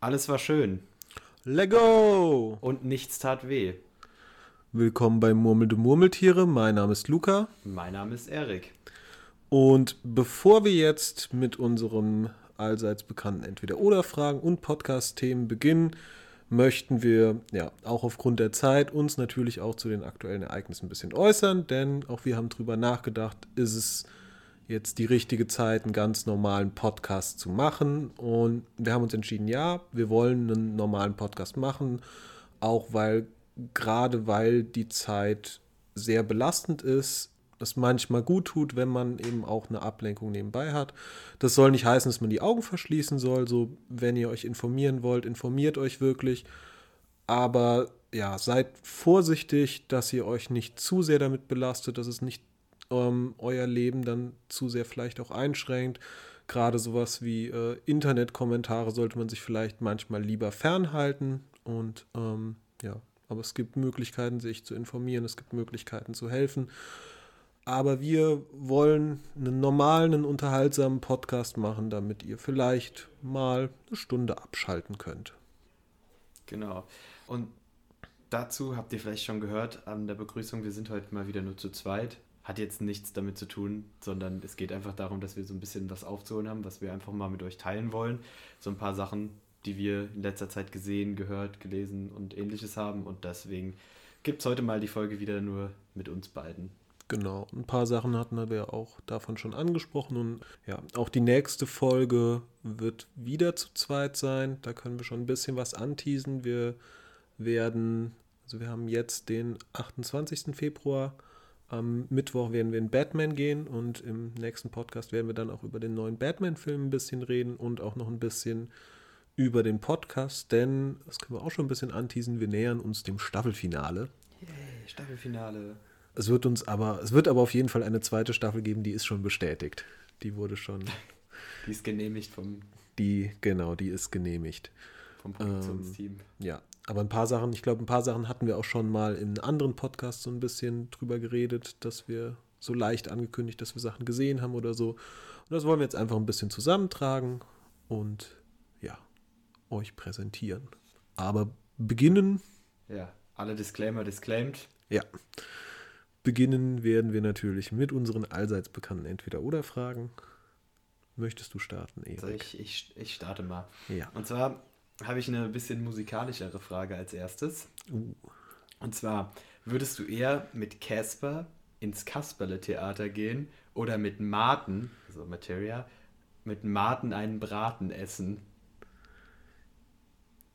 Alles war schön. Lego! Und nichts tat weh. Willkommen bei Murmelte Murmeltiere. Mein Name ist Luca. Mein Name ist Erik. Und bevor wir jetzt mit unserem allseits bekannten Entweder-Oder-Fragen und Podcast-Themen beginnen, möchten wir ja auch aufgrund der Zeit uns natürlich auch zu den aktuellen Ereignissen ein bisschen äußern, denn auch wir haben darüber nachgedacht, ist es jetzt die richtige Zeit, einen ganz normalen Podcast zu machen. Und wir haben uns entschieden, ja, wir wollen einen normalen Podcast machen, auch weil gerade weil die Zeit sehr belastend ist, es manchmal gut tut, wenn man eben auch eine Ablenkung nebenbei hat. Das soll nicht heißen, dass man die Augen verschließen soll. So, wenn ihr euch informieren wollt, informiert euch wirklich. Aber ja, seid vorsichtig, dass ihr euch nicht zu sehr damit belastet, dass es nicht ähm, euer Leben dann zu sehr vielleicht auch einschränkt. Gerade sowas wie äh, Internetkommentare sollte man sich vielleicht manchmal lieber fernhalten. Und ähm, ja, aber es gibt Möglichkeiten, sich zu informieren, es gibt Möglichkeiten zu helfen. Aber wir wollen einen normalen, einen unterhaltsamen Podcast machen, damit ihr vielleicht mal eine Stunde abschalten könnt. Genau. Und dazu habt ihr vielleicht schon gehört an der Begrüßung, wir sind heute mal wieder nur zu zweit. Hat jetzt nichts damit zu tun, sondern es geht einfach darum, dass wir so ein bisschen was aufzuholen haben, was wir einfach mal mit euch teilen wollen. So ein paar Sachen, die wir in letzter Zeit gesehen, gehört, gelesen und ähnliches haben. Und deswegen gibt es heute mal die Folge wieder nur mit uns beiden. Genau, ein paar Sachen hatten wir auch davon schon angesprochen und ja, auch die nächste Folge wird wieder zu zweit sein. Da können wir schon ein bisschen was anteasen. Wir werden, also wir haben jetzt den 28. Februar. Am Mittwoch werden wir in Batman gehen und im nächsten Podcast werden wir dann auch über den neuen Batman-Film ein bisschen reden und auch noch ein bisschen über den Podcast, denn das können wir auch schon ein bisschen anteasen. Wir nähern uns dem Staffelfinale. Yay, Staffelfinale. Es wird uns aber, es wird aber auf jeden Fall eine zweite Staffel geben, die ist schon bestätigt. Die wurde schon. Die ist genehmigt vom. Die, genau, die ist genehmigt. Vom Produktionsteam. Ähm, ja, aber ein paar Sachen, ich glaube, ein paar Sachen hatten wir auch schon mal in anderen Podcasts so ein bisschen drüber geredet, dass wir so leicht angekündigt, dass wir Sachen gesehen haben oder so. Und das wollen wir jetzt einfach ein bisschen zusammentragen und ja, euch präsentieren. Aber beginnen. Ja, alle Disclaimer disclaimed. Ja. Beginnen werden wir natürlich mit unseren allseits bekannten Entweder-Oder-Fragen. Möchtest du starten, Erik? Also ich, ich, ich starte mal. Ja. Und zwar habe ich eine bisschen musikalischere Frage als erstes. Uh. Und zwar, würdest du eher mit Casper ins Kasperle-Theater gehen oder mit Martin, also Materia, mit Martin einen Braten essen?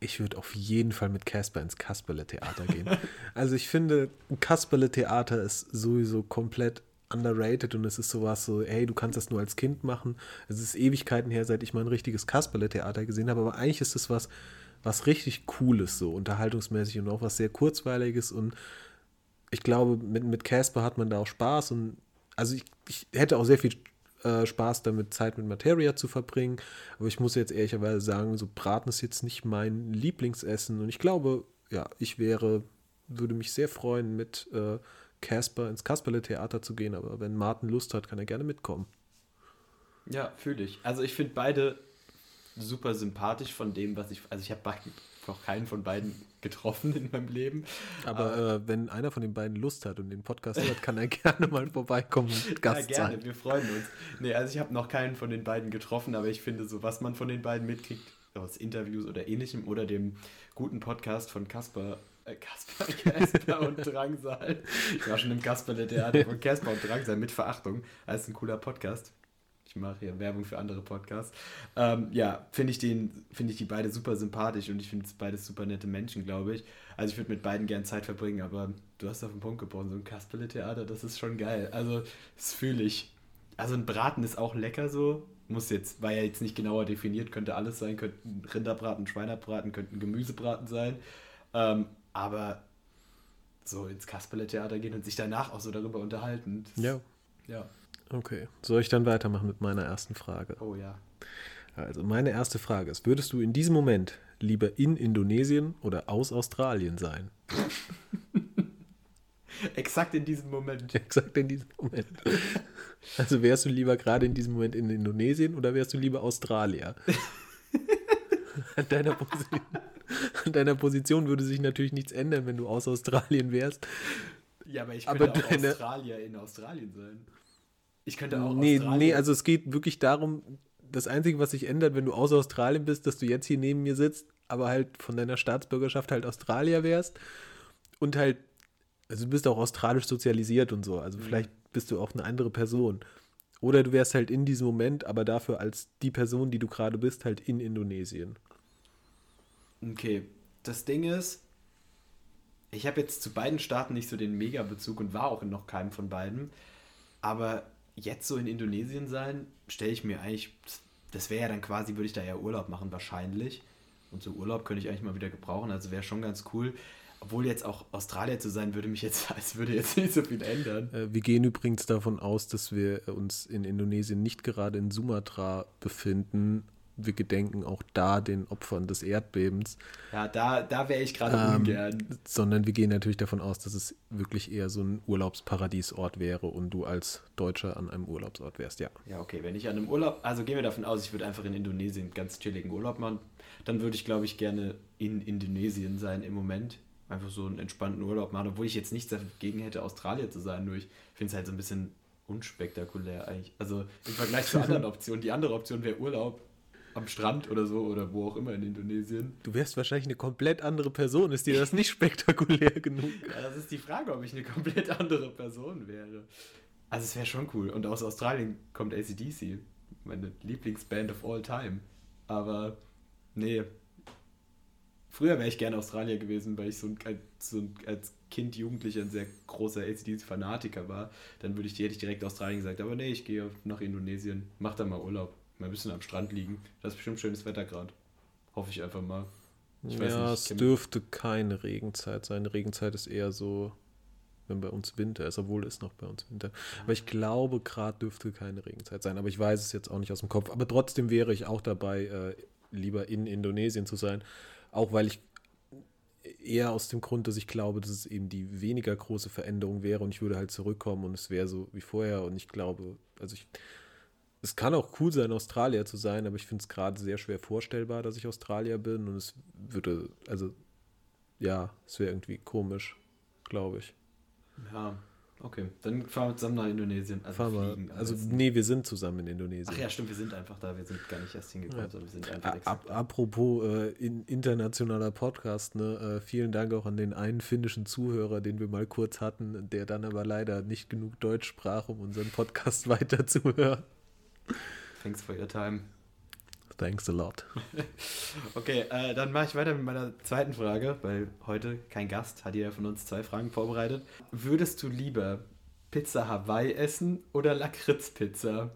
ich würde auf jeden Fall mit Casper ins Kasperle-Theater gehen. also ich finde, ein Kasperle-Theater ist sowieso komplett underrated und es ist sowas so, hey, du kannst das nur als Kind machen. Es ist Ewigkeiten her, seit ich mal ein richtiges Kasperle-Theater gesehen habe, aber eigentlich ist es was, was richtig Cooles, so unterhaltungsmäßig und auch was sehr Kurzweiliges und ich glaube, mit Casper hat man da auch Spaß und also ich, ich hätte auch sehr viel äh, Spaß damit, Zeit mit Materia zu verbringen. Aber ich muss jetzt ehrlicherweise sagen, so Braten ist jetzt nicht mein Lieblingsessen. Und ich glaube, ja, ich wäre, würde mich sehr freuen, mit äh, Casper ins Kasperle-Theater zu gehen. Aber wenn Martin Lust hat, kann er gerne mitkommen. Ja, fühle ich. Also ich finde beide super sympathisch von dem, was ich. Also ich habe noch keinen von beiden getroffen in meinem Leben. Aber äh, wenn einer von den beiden Lust hat und den Podcast hört, kann er gerne mal vorbeikommen und Gast ja, gerne, sein. wir freuen uns. Nee, also ich habe noch keinen von den beiden getroffen, aber ich finde so, was man von den beiden mitkriegt, aus Interviews oder ähnlichem oder dem guten Podcast von Kasper, äh, Kasper, Kasper und Drangsal. Ich war schon im Kasperle-Theater von Kasper und Drangsal mit Verachtung. Das ist ein cooler Podcast. Ich mache hier Werbung für andere Podcasts. Ähm, ja, finde ich, find ich die beide super sympathisch und ich finde es beides super nette Menschen, glaube ich. Also ich würde mit beiden gern Zeit verbringen, aber du hast auf den Punkt gebrochen, so ein Kasperle-Theater, das ist schon geil. Also das fühle ich. Also ein Braten ist auch lecker so. Muss jetzt, war ja jetzt nicht genauer definiert, könnte alles sein, könnte Rinderbraten, Schweinerbraten, könnte ein Gemüsebraten sein. Ähm, aber so ins Kasperle-Theater gehen und sich danach auch so darüber unterhalten. Ja. Ja. Okay. Soll ich dann weitermachen mit meiner ersten Frage? Oh ja. Also meine erste Frage ist, würdest du in diesem Moment lieber in Indonesien oder aus Australien sein? Exakt in diesem Moment. Exakt in diesem Moment. Also wärst du lieber gerade in diesem Moment in Indonesien oder wärst du lieber Australier? an deiner, Position, an deiner Position würde sich natürlich nichts ändern, wenn du aus Australien wärst. Ja, aber ich Aber könnte auch deine- Australier in Australien sein. Ich könnte auch Nee, Australier. nee, also es geht wirklich darum, das Einzige, was sich ändert, wenn du aus Australien bist, dass du jetzt hier neben mir sitzt, aber halt von deiner Staatsbürgerschaft halt Australier wärst und halt, also du bist auch australisch sozialisiert und so, also vielleicht bist du auch eine andere Person. Oder du wärst halt in diesem Moment, aber dafür als die Person, die du gerade bist, halt in Indonesien. Okay, das Ding ist, ich habe jetzt zu beiden Staaten nicht so den Mega-Bezug und war auch in noch keinem von beiden. Aber jetzt so in Indonesien sein, stelle ich mir eigentlich, das wäre ja dann quasi, würde ich da ja Urlaub machen wahrscheinlich. Und so Urlaub könnte ich eigentlich mal wieder gebrauchen, also wäre schon ganz cool. Obwohl jetzt auch Australier zu sein, würde mich jetzt, als würde jetzt nicht so viel ändern. Äh, Wir gehen übrigens davon aus, dass wir uns in Indonesien nicht gerade in Sumatra befinden. Wir gedenken auch da den Opfern des Erdbebens. Ja, da, da wäre ich gerade Ähm, ungern. Sondern wir gehen natürlich davon aus, dass es wirklich eher so ein Urlaubsparadiesort wäre und du als Deutscher an einem Urlaubsort wärst, ja. Ja, okay, wenn ich an einem Urlaub, also gehen wir davon aus, ich würde einfach in Indonesien ganz chilligen Urlaub machen, dann würde ich, glaube ich, gerne in Indonesien sein im Moment. Einfach so einen entspannten Urlaub machen, obwohl ich jetzt nichts dagegen hätte, Australien zu sein, nur ich finde es halt so ein bisschen unspektakulär eigentlich. Also im Vergleich zu anderen Optionen. Die andere Option wäre Urlaub am Strand oder so oder wo auch immer in Indonesien. Du wärst wahrscheinlich eine komplett andere Person. Ist dir das nicht spektakulär genug? Ja, das ist die Frage, ob ich eine komplett andere Person wäre. Also es wäre schon cool. Und aus Australien kommt ACDC, meine Lieblingsband of all time. Aber nee. Früher wäre ich gerne Australier gewesen, weil ich so, ein, als, so ein, als Kind, Jugendlicher ein sehr großer ACDC-Fanatiker war. Dann würde ich, hätte ich direkt Australien gesagt. Aber nee, ich gehe nach Indonesien. Mach da mal Urlaub. Mal ein bisschen am Strand liegen. Das ist bestimmt schönes Wetter gerade. Hoffe ich einfach mal. Ich ja, nicht, es dürfte keine Regenzeit sein. Regenzeit ist eher so, wenn bei uns Winter ist, obwohl es noch bei uns Winter. Aber ich glaube, gerade dürfte keine Regenzeit sein. Aber ich weiß es jetzt auch nicht aus dem Kopf. Aber trotzdem wäre ich auch dabei, äh, lieber in Indonesien zu sein. Auch weil ich eher aus dem Grund, dass ich glaube, dass es eben die weniger große Veränderung wäre und ich würde halt zurückkommen und es wäre so wie vorher und ich glaube, also ich, es kann auch cool sein, Australier zu sein, aber ich finde es gerade sehr schwer vorstellbar, dass ich Australier bin und es würde, also ja, es wäre irgendwie komisch, glaube ich. Ja, okay. Dann fahren wir zusammen nach Indonesien. Also Fahren wir, fliegen am also nee, wir sind zusammen in Indonesien. Ach ja, stimmt, wir sind einfach da. Wir sind gar nicht erst hingekommen, Ja. sondern wir sind einfach da. apropos äh, in, internationaler Podcast, ne, äh, vielen Dank auch an den einen finnischen Zuhörer, den wir mal kurz hatten, der dann aber leider nicht genug Deutsch sprach, um unseren Podcast weiterzuhören. Thanks for your time. Thanks a lot. Okay, äh, dann mache ich weiter mit meiner zweiten Frage, weil heute kein Gast, hat jeder von uns zwei Fragen vorbereitet. Würdest du lieber Pizza Hawaii essen oder Lakritzpizza?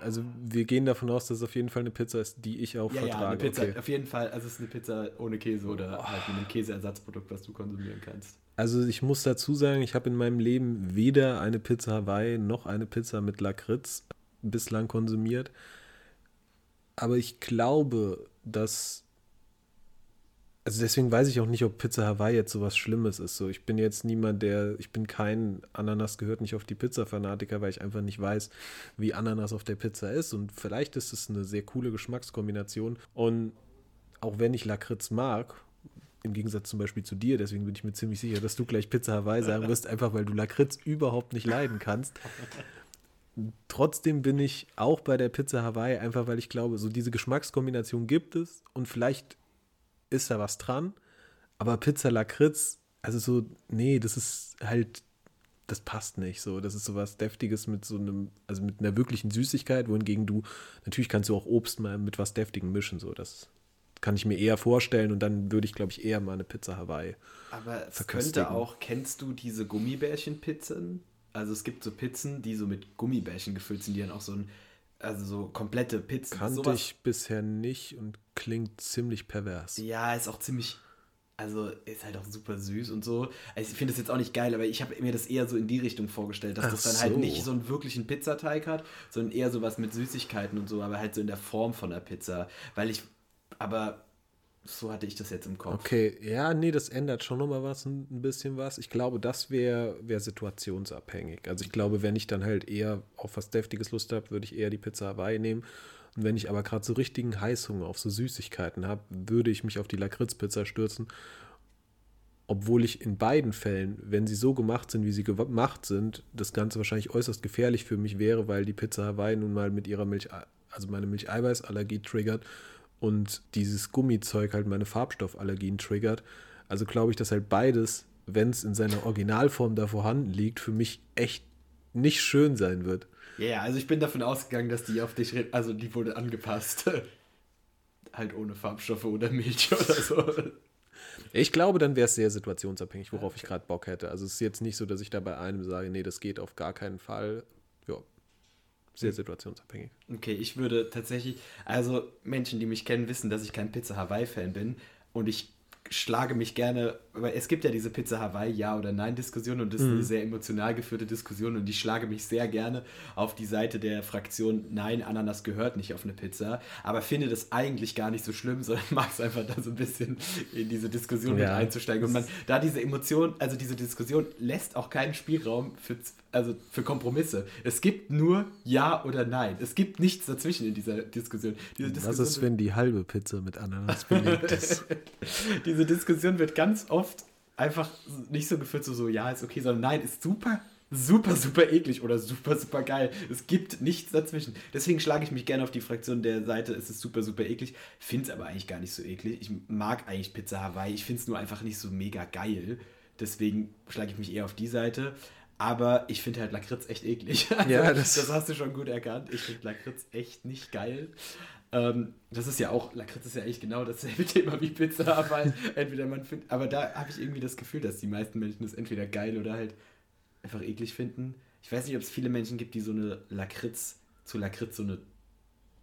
Also wir gehen davon aus, dass es auf jeden Fall eine Pizza ist, die ich auch Ja, ja, eine vertrage. Pizza. okay. Auf jeden Fall, also es ist eine Pizza ohne Käse oder halt mit einem Käseersatzprodukt, was du konsumieren kannst. Also ich muss dazu sagen, ich habe in meinem Leben weder eine Pizza Hawaii noch eine Pizza mit Lakritz bislang konsumiert. Aber ich glaube, dass. Also deswegen weiß ich auch nicht, ob Pizza Hawaii jetzt sowas Schlimmes ist. So, ich bin jetzt niemand, der. Ich bin kein Ananas gehört nicht auf die Pizza-Fanatiker, weil ich einfach nicht weiß, wie Ananas auf der Pizza ist. Und vielleicht ist es eine sehr coole Geschmackskombination. Und auch wenn ich Lakritz mag, im Gegensatz zum Beispiel zu dir, deswegen bin ich mir ziemlich sicher, dass du gleich Pizza Hawaii sagen wirst, einfach weil du Lakritz überhaupt nicht leiden kannst. Trotzdem bin ich auch bei der Pizza Hawaii, einfach weil ich glaube, so diese Geschmackskombination gibt es und vielleicht ist da was dran, aber Pizza Lakritz, also so, nee, das ist halt, das passt nicht so. Das ist so was Deftiges mit so einem, also mit einer wirklichen Süßigkeit, wohingegen du, natürlich kannst du auch Obst mal mit was Deftigem mischen, so, das kann ich mir eher vorstellen und dann würde ich, glaube ich, eher mal eine Pizza Hawaii. Aber es könnte auch, kennst du diese Gummibärchen-Pizzen? Also es gibt so Pizzen, die so mit Gummibärchen gefüllt sind, die dann auch so ein, also so komplette Pizzen. Kannte sowas- ich bisher nicht und klingt ziemlich pervers. Ja, ist auch ziemlich, also ist halt auch super süß und so. Also ich finde das jetzt auch nicht geil, aber ich habe mir das eher so in die Richtung vorgestellt, dass Ach das dann halt so. nicht so einen wirklichen Pizzateig hat, sondern eher sowas mit Süßigkeiten und so, aber halt so in der Form von der Pizza. Weil ich, aber so hatte ich das jetzt im Kopf. Okay, ja, nee, das ändert schon nochmal was, ein, bisschen was. Ich glaube, das wäre wär situationsabhängig. Also ich glaube, wenn ich dann halt eher auf was Deftiges Lust habe, würde ich eher die Pizza Hawaii nehmen. Und wenn ich aber gerade so richtigen Heißhunger auf so Süßigkeiten habe, würde ich mich auf die Lakritzpizza stürzen. Obwohl ich in beiden Fällen, wenn sie so gemacht sind, wie sie gemacht sind, das Ganze wahrscheinlich äußerst gefährlich für mich wäre, weil die Pizza Hawaii nun mal mit ihrer Milch, also meine Milcheiweißallergie triggert und dieses Gummizeug halt meine Farbstoffallergien triggert. Also glaube ich, dass halt beides, wenn es in seiner Originalform da vorhanden liegt, für mich echt nicht schön sein wird. Ja, yeah, also ich bin davon ausgegangen, dass die auf dich, also die wurde angepasst. halt ohne Farbstoffe oder Milch oder so. Ich glaube, dann wäre es sehr situationsabhängig, worauf okay. ich gerade Bock hätte. Also es ist jetzt nicht so, dass ich da bei einem sage, nee, das geht auf gar keinen Fall. Ja, sehr situationsabhängig. Okay, ich würde tatsächlich, also Menschen, die mich kennen, wissen, dass ich kein Pizza Hawaii-Fan bin und ich schlage mich gerne, weil es gibt ja diese Pizza Hawaii Ja oder Nein Diskussion und das ist eine mhm. sehr emotional geführte Diskussion und ich schlage mich sehr gerne auf die Seite der Fraktion Nein, Ananas gehört nicht auf eine Pizza, aber finde das eigentlich gar nicht so schlimm, sondern mag es einfach da so ein bisschen in diese Diskussion ja. mit einzusteigen und man da diese Emotion, also diese Diskussion lässt auch keinen Spielraum für also für Kompromisse. Es gibt nur Ja oder Nein. Es gibt nichts dazwischen in dieser Diskussion. Diese Diskussion Was ist, wenn die halbe Pizza mit Ananas belegt ist? Diese Diskussion wird ganz oft einfach nicht so geführt, so, so ja, ist okay, sondern nein, ist super, super, super eklig oder super, super geil. Es gibt nichts dazwischen. Deswegen schlage ich mich gerne auf die Fraktion der Seite, es ist super, super eklig. Finde es aber eigentlich gar nicht so eklig. Ich mag eigentlich Pizza Hawaii. Ich finde es nur einfach nicht so mega geil. Deswegen schlage ich mich eher auf die Seite. Aber ich finde halt Lakritz echt eklig. Also, ja, das, das, hast du schon gut erkannt. Ich finde Lakritz echt nicht geil. Ähm, das ist ja auch, Lakritz ist ja echt genau dasselbe Thema wie Pizza, aber entweder man findet, aber da habe ich irgendwie das Gefühl, dass die meisten Menschen das entweder geil oder halt einfach eklig finden. Ich weiß nicht, ob es viele Menschen gibt, die so eine Lakritz, zu Lakritz so eine,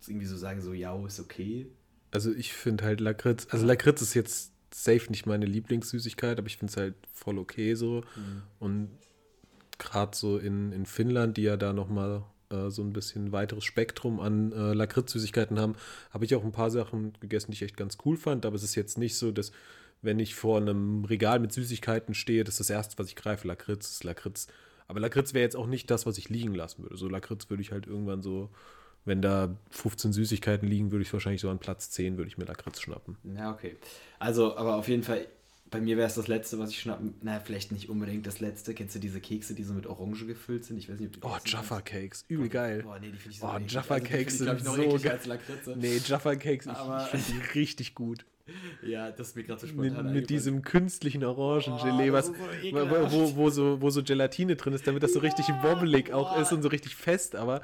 irgendwie so sagen, so, ja, ist okay. Also ich finde halt Lakritz, also Lakritz ist jetzt safe nicht meine Lieblingssüßigkeit, aber ich finde es halt voll okay so. Mhm. Und gerade so in, in Finnland, die ja da nochmal äh, so ein bisschen weiteres Spektrum an äh, Lakritz-Süßigkeiten haben, habe ich auch ein paar Sachen gegessen, die ich echt ganz cool fand. Aber es ist jetzt nicht so, dass, wenn ich vor einem Regal mit Süßigkeiten stehe, das ist das Erste, was ich greife. Lakritz ist Lakritz. Aber Lakritz wäre jetzt auch nicht das, was ich liegen lassen würde. So Lakritz würde ich halt irgendwann so, wenn da 15 Süßigkeiten liegen, würde ich wahrscheinlich so an Platz 10 würde ich mir Lakritz schnappen. Ja, okay. Also, aber auf jeden Fall, bei mir wäre es das letzte, was ich schnappen. Na, vielleicht nicht unbedingt das letzte. Kennst du diese Kekse, die so mit Orange gefüllt sind? Ich weiß nicht, ob du Oh, Jaffa Cakes, übel oh, geil. Boah, nee, die finde ich so Oh, Jaffa also, Cakes sind so geil. Nee, Jaffa Cakes, ich, ich finde die richtig gut. Ja, das ist mir gerade so spontan Mit, mit diesem künstlichen Orangengelee, oh, was, so wo, wo, so, wo so Gelatine drin ist, damit das so richtig ja, wobbelig auch ist und so richtig fest, aber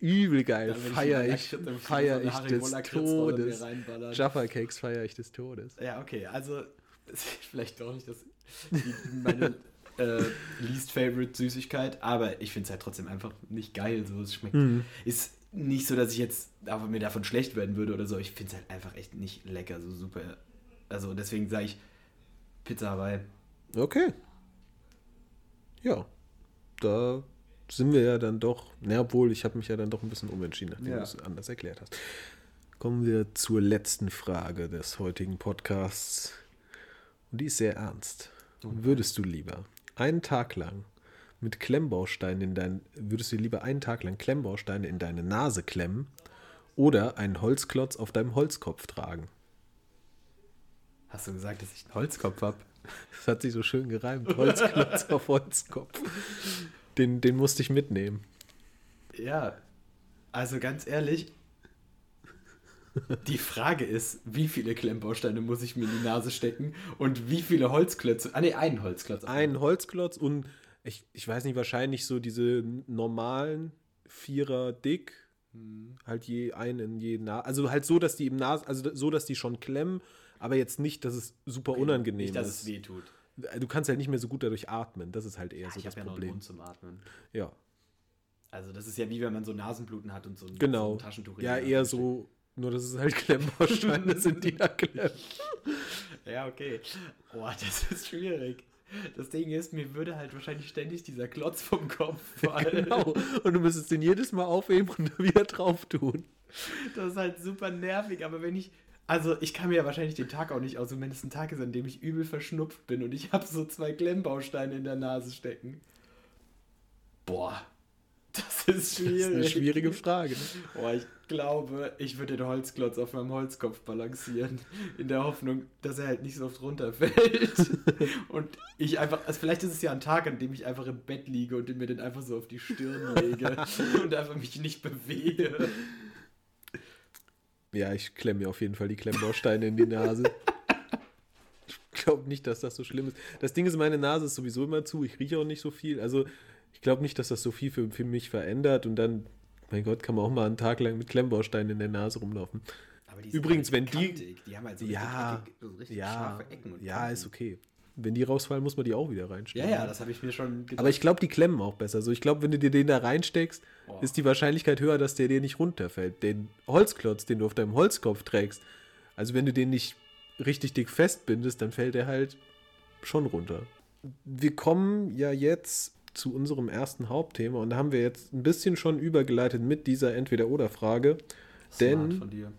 übel geil. Feier ich, feier ich des Todes. Jaffa Cakes feier ich des Todes. Ja, okay, also vielleicht doch nicht das, meine äh, least favorite Süßigkeit, aber ich finde es halt trotzdem einfach nicht geil. So, es schmeckt. Mhm. Ist nicht so, dass ich jetzt aber mir davon schlecht werden würde oder so. Ich finde es halt einfach echt nicht lecker, so super. Also deswegen sage ich Pizza Hawaii. Okay. Ja. Da sind wir ja dann doch, na, obwohl ich habe mich ja dann doch ein bisschen umentschieden, nachdem ja. du es anders erklärt hast. Kommen wir zur letzten Frage des heutigen Podcasts. Und die ist sehr ernst. Würdest du lieber einen Tag lang mit Klemmbausteinen in dein, würdest du lieber einen Tag lang Klemmbausteine in deine Nase klemmen oder einen Holzklotz auf deinem Holzkopf tragen? Hast du gesagt, dass ich einen Holzkopf habe? Das hat sich so schön gereimt. Holzklotz auf Holzkopf. Den, den musste ich mitnehmen. Ja, also ganz ehrlich, die Frage ist, wie viele Klemmbausteine muss ich mir in die Nase stecken und wie viele Holzklötze? Ah, ne, einen Holzklotz. Einen Holzklotz und ich, ich weiß nicht, wahrscheinlich so diese normalen Vierer dick. Hm. Halt je einen in je Nase. Also halt so, dass die im Nase, also so, dass die schon klemmen, aber jetzt nicht, dass es super okay, unangenehm nicht, dass ist. es weh tut. Du kannst halt nicht mehr so gut dadurch atmen. Das ist halt eher ja, so ich das ja Problem. Noch Mund zum Atmen. Ja. Also das ist ja wie wenn man so Nasenbluten hat und so ein, genau. so ein Taschentuch. Ja, eher so nur, dass es halt Klemmbausteine sind, die da klemmen. Ja, okay. Boah, das ist schwierig. Das Ding ist, mir würde halt wahrscheinlich ständig dieser Klotz vom Kopf fallen. Genau. Und du müsstest den jedes Mal aufheben und wieder drauf tun. Das ist halt super nervig, aber wenn ich. Also, ich kann mir ja wahrscheinlich den Tag auch nicht aus, wenn es ein Tag ist, an dem ich übel verschnupft bin und ich habe so zwei Klemmbausteine in der Nase stecken. Boah. Das ist schwierig. Das ist eine schwierige Frage. Ne? Oh, ich glaube, ich würde den Holzklotz auf meinem Holzkopf balancieren, in der Hoffnung, dass er halt nicht so oft runterfällt. und ich einfach, also vielleicht ist es ja ein Tag, an dem ich einfach im Bett liege und mir den einfach so auf die Stirn lege und einfach mich nicht bewege. Ja, ich klemme mir auf jeden Fall die Klemmbausteine in die Nase. Ich glaube nicht, dass das so schlimm ist. Das Ding ist, meine Nase ist sowieso immer zu. Ich rieche auch nicht so viel. Also ich glaube nicht, dass das so viel für, für mich verändert. Und dann, mein Gott, kann man auch mal einen Tag lang mit Klemmbausteinen in der Nase rumlaufen. Übrigens, wenn die. Die haben halt so ja, richtig, so richtig ja, scharfe Ecken. Und ja, Kanten. ist okay. Wenn die rausfallen, muss man die auch wieder Ja, reinstecken. ja, das habe ich mir schon gedacht. Aber ich glaube, die klemmen auch besser. Also ich glaube, wenn du dir den da reinsteckst, Boah. ist die Wahrscheinlichkeit höher, dass der dir nicht runterfällt. Den Holzklotz, den du auf deinem Holzkopf trägst, also wenn du den nicht richtig dick festbindest, dann fällt er halt schon runter. Wir kommen ja jetzt zu unserem ersten Hauptthema und da haben wir jetzt ein bisschen schon übergeleitet mit dieser Entweder-Oder-Frage. Denn- von dir.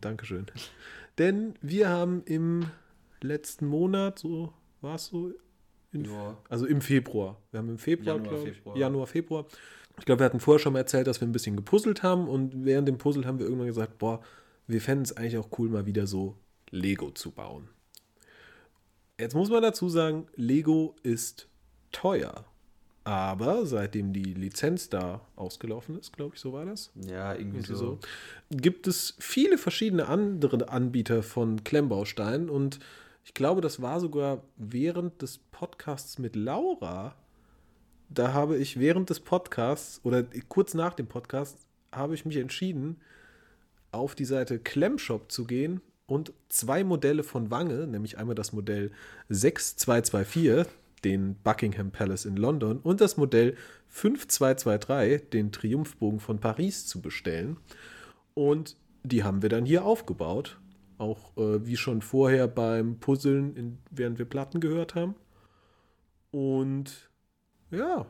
Dankeschön. Denn wir haben im letzten Monat, so war es so, in, also im Februar. Wir haben im Februar, Januar, glaube ich, Februar. Januar, Februar. Ich glaube, wir hatten vorher schon mal erzählt, dass wir ein bisschen gepuzzelt haben und während dem Puzzle haben wir irgendwann gesagt, boah, wir fänden es eigentlich auch cool, mal wieder so Lego zu bauen. Jetzt muss man dazu sagen, Lego ist teuer. Aber seitdem die Lizenz da ausgelaufen ist, glaube ich, so war das, Ja, irgendwie irgendwie so. so. Gibt es viele verschiedene andere Anbieter von Klemmbausteinen und ich glaube, das war sogar während des Podcasts mit Laura. Da habe ich während des Podcasts oder kurz nach dem Podcast habe ich mich entschieden, auf die Seite Klemmshop zu gehen und zwei Modelle von Wange, nämlich einmal das Modell 6224, den Buckingham Palace in London, und das Modell 5223, den Triumphbogen von Paris, zu bestellen. Und die haben wir dann hier aufgebaut. Auch äh, wie schon vorher beim Puzzeln, in, während wir Platten gehört haben. Und ja,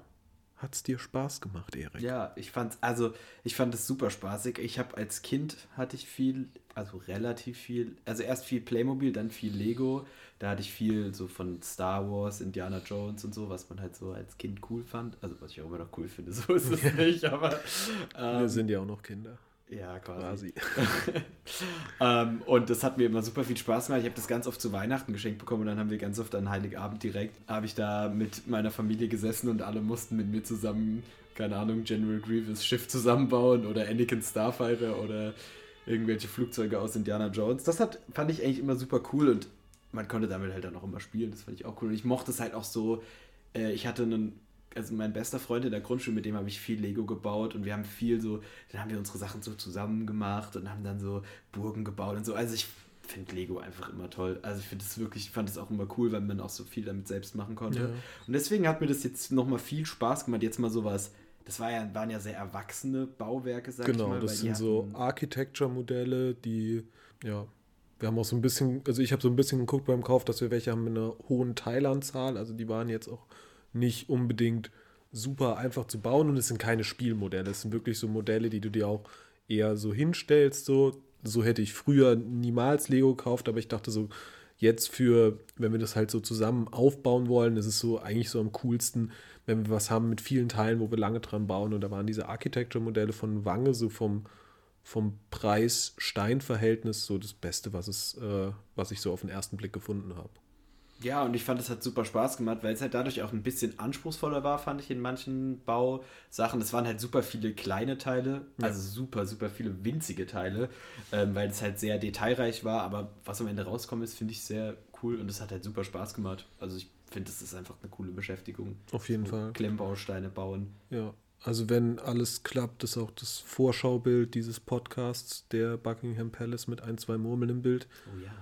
hat es dir Spaß gemacht, Erik? Ja, ich fand's, also ich fand es super spaßig. Ich habe als Kind hatte ich viel, also relativ viel, also erst viel Playmobil, dann viel Lego. Da hatte ich viel so von Star Wars, Indiana Jones und so, was man halt so als Kind cool fand. Also was ich auch immer noch cool finde, so ist es nicht, aber Wir ähm, sind ja auch noch Kinder. Ja quasi. Quasi. ähm, und das hat mir immer super viel Spaß gemacht. Ich habe das ganz oft zu Weihnachten geschenkt bekommen und dann haben wir ganz oft an Heiligabend direkt, habe ich da mit meiner Familie gesessen und alle mussten mit mir zusammen, keine Ahnung, General Grievous Schiff zusammenbauen oder Anakin Starfighter oder irgendwelche Flugzeuge aus Indiana Jones. Das hat, fand ich eigentlich immer super cool und man konnte damit halt dann auch immer spielen. Das fand ich auch cool. Und ich mochte es halt auch so, äh, ich hatte einen also mein bester Freund in der Grundschule, mit dem habe ich viel Lego gebaut und wir haben viel so, dann haben wir unsere Sachen so zusammen gemacht und haben dann so Burgen gebaut und so. Also ich finde Lego einfach immer toll. Also ich finde es wirklich, ich fand es auch immer cool, weil man auch so viel damit selbst machen konnte. Ja. Und deswegen hat mir das jetzt nochmal viel Spaß gemacht, jetzt mal sowas. Das war ja, waren ja sehr erwachsene Bauwerke, sag ich Genau, mal. das weil die sind so Architecture-Modelle, die, ja, wir haben auch so ein bisschen, also ich habe so ein bisschen geguckt beim Kauf, dass wir welche haben mit einer hohen Teilanzahl, also die waren jetzt auch nicht unbedingt super einfach zu bauen und es sind keine Spielmodelle, es sind wirklich so Modelle, die du dir auch eher so hinstellst, so, so hätte ich früher niemals Lego gekauft, aber ich dachte so, jetzt für, wenn wir das halt so zusammen aufbauen wollen, ist es so eigentlich so am coolsten, wenn wir was haben mit vielen Teilen, wo wir lange dran bauen. Und da waren diese Architecture-Modelle von Wange so vom, vom Preis-Stein-Verhältnis so das Beste, was, es, äh, was ich so auf den ersten Blick gefunden habe. Ja, und ich fand, es hat super Spaß gemacht, weil es halt dadurch auch ein bisschen anspruchsvoller war, fand ich in manchen Bausachen. Es waren halt super viele kleine Teile, also super, super viele winzige Teile, ähm, weil es halt sehr detailreich war. Aber was am Ende rauskommt, ist, finde ich sehr cool und es hat halt super Spaß gemacht. Also ich finde, das ist einfach eine coole Beschäftigung. Auf jeden so Fall. Klemmbausteine bauen. Ja, also wenn alles klappt, ist auch das Vorschaubild dieses Podcasts der Buckingham Palace mit ein, zwei Murmeln im Bild. Oh ja.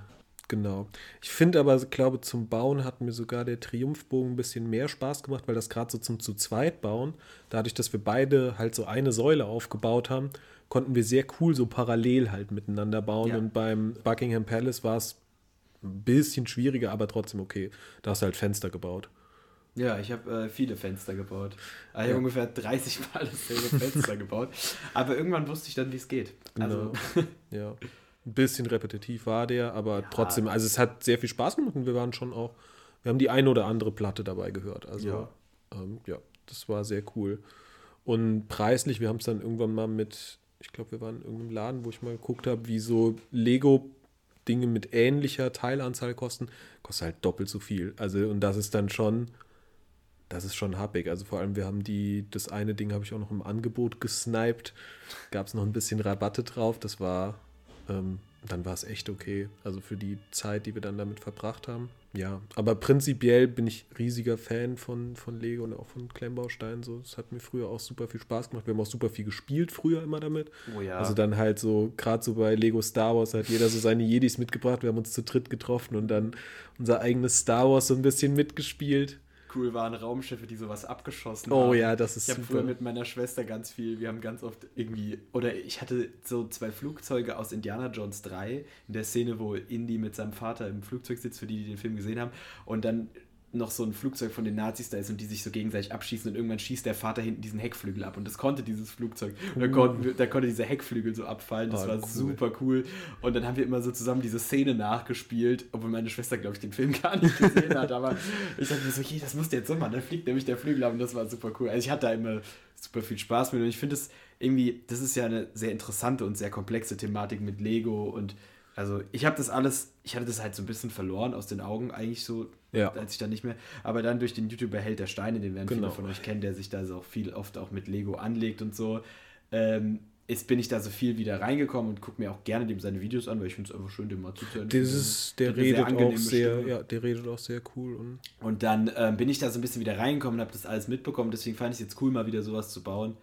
Genau. Ich finde aber, ich glaube, zum Bauen hat mir sogar der Triumphbogen ein bisschen mehr Spaß gemacht, weil das gerade so zum zu zweit bauen, dadurch, dass wir beide halt so eine Säule aufgebaut haben, konnten wir sehr cool so parallel halt miteinander bauen. Ja. Und beim Buckingham Palace war es ein bisschen schwieriger, aber trotzdem okay. Da hast du halt Fenster gebaut. Ja, ich habe äh, viele Fenster gebaut. Also Ich habe Ja. ungefähr 30 Mal dasselbe Fenster gebaut. Aber irgendwann wusste ich dann, wie es geht. Also, Genau. Ja. Ein bisschen repetitiv war der, aber trotzdem, also es hat sehr viel Spaß gemacht und wir waren schon auch, wir haben die eine oder andere Platte dabei gehört. Also Ja. ähm, ja, das war sehr cool. Und preislich, wir haben es dann irgendwann mal mit, ich glaube, wir waren in irgendeinem Laden, wo ich mal geguckt habe, wie so Lego Dinge mit ähnlicher Teilanzahl kosten, kostet halt doppelt so viel. Also, und das ist dann schon, das ist schon happig. Also vor allem, wir haben die, das eine Ding habe ich auch noch im Angebot gesniped. Gab es noch ein bisschen Rabatte drauf. Das war, ähm, dann war es echt okay. Also für die Zeit, die wir dann damit verbracht haben. Ja, aber prinzipiell bin ich riesiger Fan von, von Lego und auch von Klemmbausteinen. So, es hat mir früher auch super viel Spaß gemacht. Wir haben auch super viel gespielt früher immer damit. Oh ja. Also dann halt so, gerade so bei Lego Star Wars hat jeder so seine Jedis mitgebracht. Wir haben uns zu dritt getroffen und dann unser eigenes Star Wars so ein bisschen mitgespielt cool waren Raumschiffe, die sowas abgeschossen oh, haben. Oh ja, das ist Ich habe früher mit meiner Schwester ganz viel, wir haben ganz oft irgendwie, oder ich hatte so zwei Flugzeuge aus Indiana Jones 3, in der Szene, wo Indy mit seinem Vater im Flugzeug sitzt, für die, die den Film gesehen haben. Und dann noch so ein Flugzeug von den Nazis da ist und die sich so gegenseitig abschießen und irgendwann schießt der Vater hinten diesen Heckflügel ab und das konnte dieses Flugzeug. Und da, konnten, da konnte dieser Heckflügel so abfallen, das oh, war cool. super cool. Und dann haben wir immer so zusammen diese Szene nachgespielt, obwohl meine Schwester, glaube ich, den Film gar nicht gesehen hat, aber ich dachte mir so, okay, das muss der jetzt so machen, da fliegt nämlich der Flügel ab und das war super cool. Also ich hatte da immer super viel Spaß mit und ich finde es irgendwie, das ist ja eine sehr interessante und sehr komplexe Thematik mit Lego und also ich habe das alles, ich hatte das halt so ein bisschen verloren aus den Augen, eigentlich so, ja. als ich dann nicht mehr. Aber dann durch den YouTuber Held der Steine, den werden genau. viele von euch kennen, der sich da so auch viel oft auch mit Lego anlegt und so. Ähm, ist, bin ich da so viel wieder reingekommen und gucke mir auch gerne dem seine Videos an, weil ich finde es einfach schön, dem mal zuzuhören. Dieses, der redet sehr auch sehr, Stimme. ja, der redet auch sehr cool. Und, und dann ähm, bin ich da so ein bisschen wieder reingekommen und habe das alles mitbekommen. Deswegen fand ich es jetzt cool, mal wieder sowas zu bauen.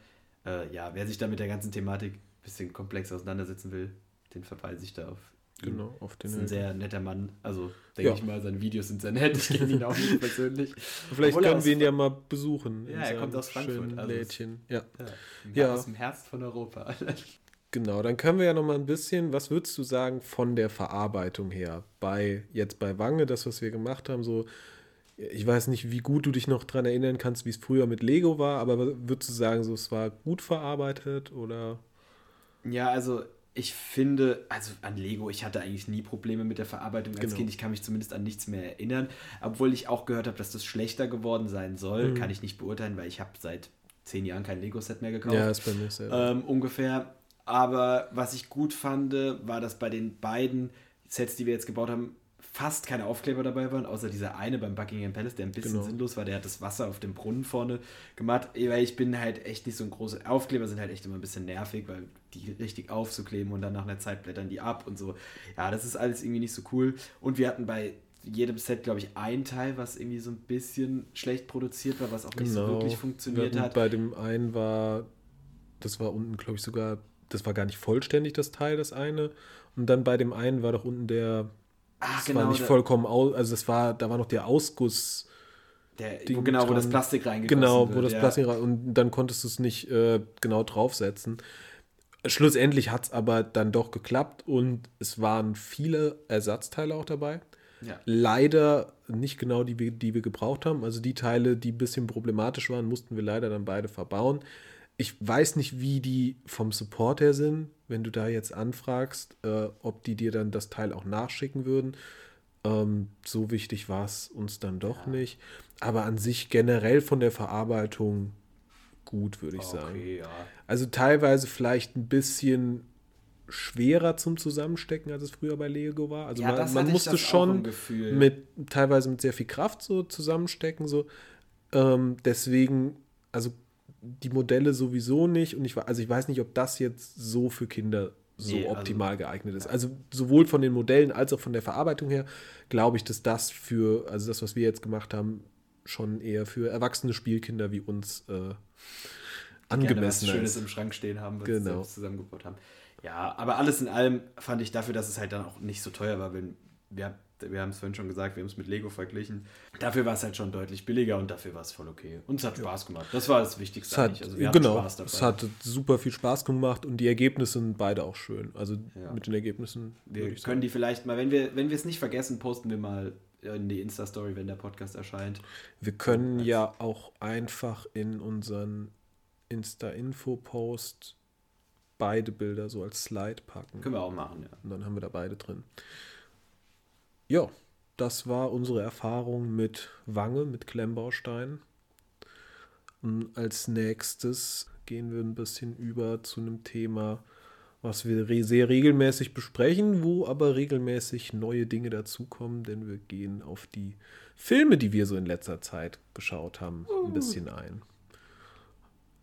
Äh, ja, wer sich da mit der ganzen Thematik ein bisschen komplex auseinandersetzen will, den verweise ich da auf Genau, auf den. Ist ein sehr netter Mann. Also, denke ja. ich mal, seine Videos sind sehr nett. Ich kenne ihn auch nicht persönlich. Vielleicht Obwohl können wir ihn ja mal besuchen. Ja, er kommt aus Frankfurt. Also Lädchen. Ja. ja. ja. Aus dem Herz von Europa. genau, dann können wir ja noch mal ein bisschen, was würdest du sagen von der Verarbeitung her? Bei, jetzt bei Wange, das, was wir gemacht haben, so. Ich weiß nicht, wie gut du dich noch daran erinnern kannst, wie es früher mit Lego war, aber würdest du sagen, so, es war gut verarbeitet oder? Ja, also ich finde, also an Lego, ich hatte eigentlich nie Probleme mit der Verarbeitung als genau. Kind. Ich kann mich zumindest an nichts mehr erinnern. Obwohl ich auch gehört habe, dass das schlechter geworden sein soll, mhm. kann ich nicht beurteilen, weil ich habe seit zehn Jahren kein Lego-Set mehr gekauft. Ja, ist bei mir sehr. Ähm, ungefähr. Aber was ich gut fand, war, dass bei den beiden Sets, die wir jetzt gebaut haben, fast keine Aufkleber dabei waren, außer dieser eine beim Buckingham Palace, der ein bisschen genau. sinnlos war. Der hat das Wasser auf dem Brunnen vorne gemacht. Weil ich bin halt echt nicht so ein großer. Aufkleber sind halt echt immer ein bisschen nervig, weil die richtig aufzukleben und dann nach einer Zeit blättern die ab und so. Ja, das ist alles irgendwie nicht so cool. Und wir hatten bei jedem Set, glaube ich, ein Teil, was irgendwie so ein bisschen schlecht produziert war, was auch nicht so genau. wirklich funktioniert hat. Bei dem einen war, das war unten, glaube ich, sogar, das war gar nicht vollständig, das Teil, das eine. Und dann bei dem einen war doch unten der Ah, das genau, war nicht vollkommen aus, also es war, da war noch der Ausguss. Der, wo, genau, dran. wo das Plastik reingegossen Genau, wo wird, das ja. Plastik rein, und dann konntest du es nicht äh, genau draufsetzen. Schlussendlich hat es aber dann doch geklappt und es waren viele Ersatzteile auch dabei. Ja. Leider nicht genau die, die wir gebraucht haben. Also die Teile, die ein bisschen problematisch waren, mussten wir leider dann beide verbauen. Ich weiß nicht, wie die vom Support her sind, wenn du da jetzt anfragst, äh, ob die dir dann das Teil auch nachschicken würden. Ähm, so wichtig war es uns dann doch ja. nicht. Aber an sich generell von der Verarbeitung gut, würde ich okay, sagen. Ja. Also teilweise vielleicht ein bisschen schwerer zum Zusammenstecken, als es früher bei Lego war. Also ja, man, man musste schon mit teilweise mit sehr viel Kraft so zusammenstecken. So. Ähm, deswegen, also die Modelle sowieso nicht. Und ich also ich weiß nicht, ob das jetzt so für Kinder so nee, also optimal also, geeignet ist. Also sowohl von den Modellen als auch von der Verarbeitung her glaube ich, dass das für, also das, was wir jetzt gemacht haben, schon eher für erwachsene Spielkinder wie uns äh, angemessen was Schönes im Schrank stehen haben, was genau. wir zusammengebaut haben. Ja, aber alles in allem fand ich dafür, dass es halt dann auch nicht so teuer war, wenn wir wir haben es vorhin schon gesagt, wir haben es mit Lego verglichen. Dafür war es halt schon deutlich billiger und dafür war es voll okay. Und es hat Spaß gemacht. Das war das Wichtigste es hat, also wir genau, Spaß dabei. Es hat super viel Spaß gemacht und die Ergebnisse sind beide auch schön. Also ja. mit den Ergebnissen. Wir können die vielleicht mal, wenn wir, wenn wir es nicht vergessen, posten wir mal in die Insta-Story, wenn der Podcast erscheint. Wir können ja auch einfach in unseren Insta-Info-Post beide Bilder so als Slide packen. Können wir auch machen, ja. Und dann haben wir da beide drin. Ja, das war unsere Erfahrung mit Wange, mit Klemmbausteinen. Und als nächstes gehen wir ein bisschen über zu einem Thema, was wir re sehr regelmäßig besprechen, wo aber regelmäßig neue Dinge dazukommen, denn wir gehen auf die Filme, die wir so in letzter Zeit geschaut haben, ein bisschen ein.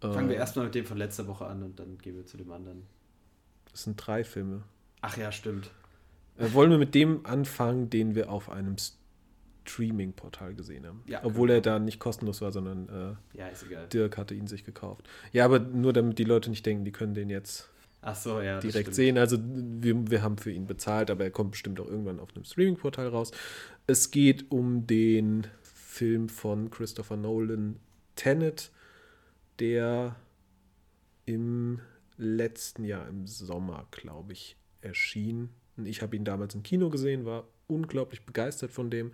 Fangen wir erstmal mit dem von letzter Woche an und dann gehen wir zu dem anderen. Das sind drei Filme. Ach ja, stimmt. Äh, wollen wir mit dem anfangen, den wir auf einem Streaming-Portal gesehen haben? Ja, Obwohl er da nicht kostenlos war, sondern äh, Ja. Dirk hatte ihn sich gekauft. Ja, aber nur damit die Leute nicht denken, die können den jetzt Ach so, ja. direkt sehen. Also wir, wir haben für ihn bezahlt, aber er kommt bestimmt auch irgendwann auf einem Streaming-Portal raus. Es geht um den Film von Christopher Nolan, Tenet, der im letzten Jahr im Sommer, glaube ich, erschien. Ich habe ihn damals im Kino gesehen, war unglaublich begeistert von dem,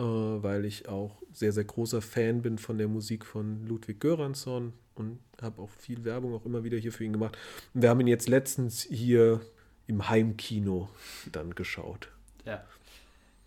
äh, weil ich auch sehr, sehr großer Fan bin von der Musik von Ludwig Göransson und habe auch viel Werbung auch immer wieder hier für ihn gemacht. Und wir haben ihn jetzt letztens hier im Heimkino dann geschaut. Ja.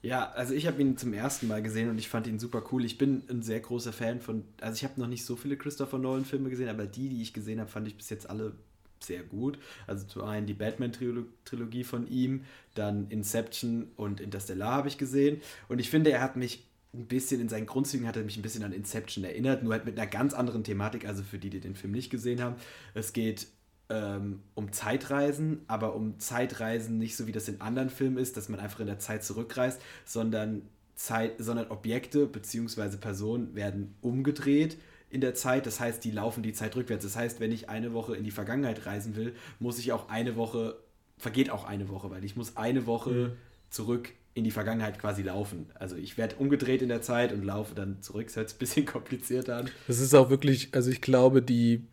Ja, also ich habe ihn zum ersten Mal gesehen und ich fand ihn super cool. Ich bin ein sehr großer Fan von, also ich habe noch nicht so viele Christopher Nolan Filme gesehen, aber die, die ich gesehen habe, fand ich bis jetzt alle sehr gut. Also zum einen die Batman-Trilogie von ihm, dann Inception und Interstellar habe ich gesehen. Und ich finde, er hat mich ein bisschen in seinen Grundzügen hat er mich ein bisschen an Inception erinnert, nur halt mit einer ganz anderen Thematik, also für die, die den Film nicht gesehen haben. Es geht ähm, um Zeitreisen, aber um Zeitreisen nicht so wie das in anderen Filmen ist, dass man einfach in der Zeit zurückreist, sondern Zeit, sondern Objekte bzw. Personen werden umgedreht in der Zeit. Das heißt, die laufen die Zeit rückwärts. Das heißt, wenn ich eine Woche in die Vergangenheit reisen will, muss ich auch eine Woche, vergeht auch eine Woche, weil ich muss eine Woche Mhm. zurück in die Vergangenheit quasi laufen. Also ich werde umgedreht in der Zeit und laufe dann zurück. Das hört sich ein bisschen komplizierter an. Das ist auch wirklich, also ich glaube, die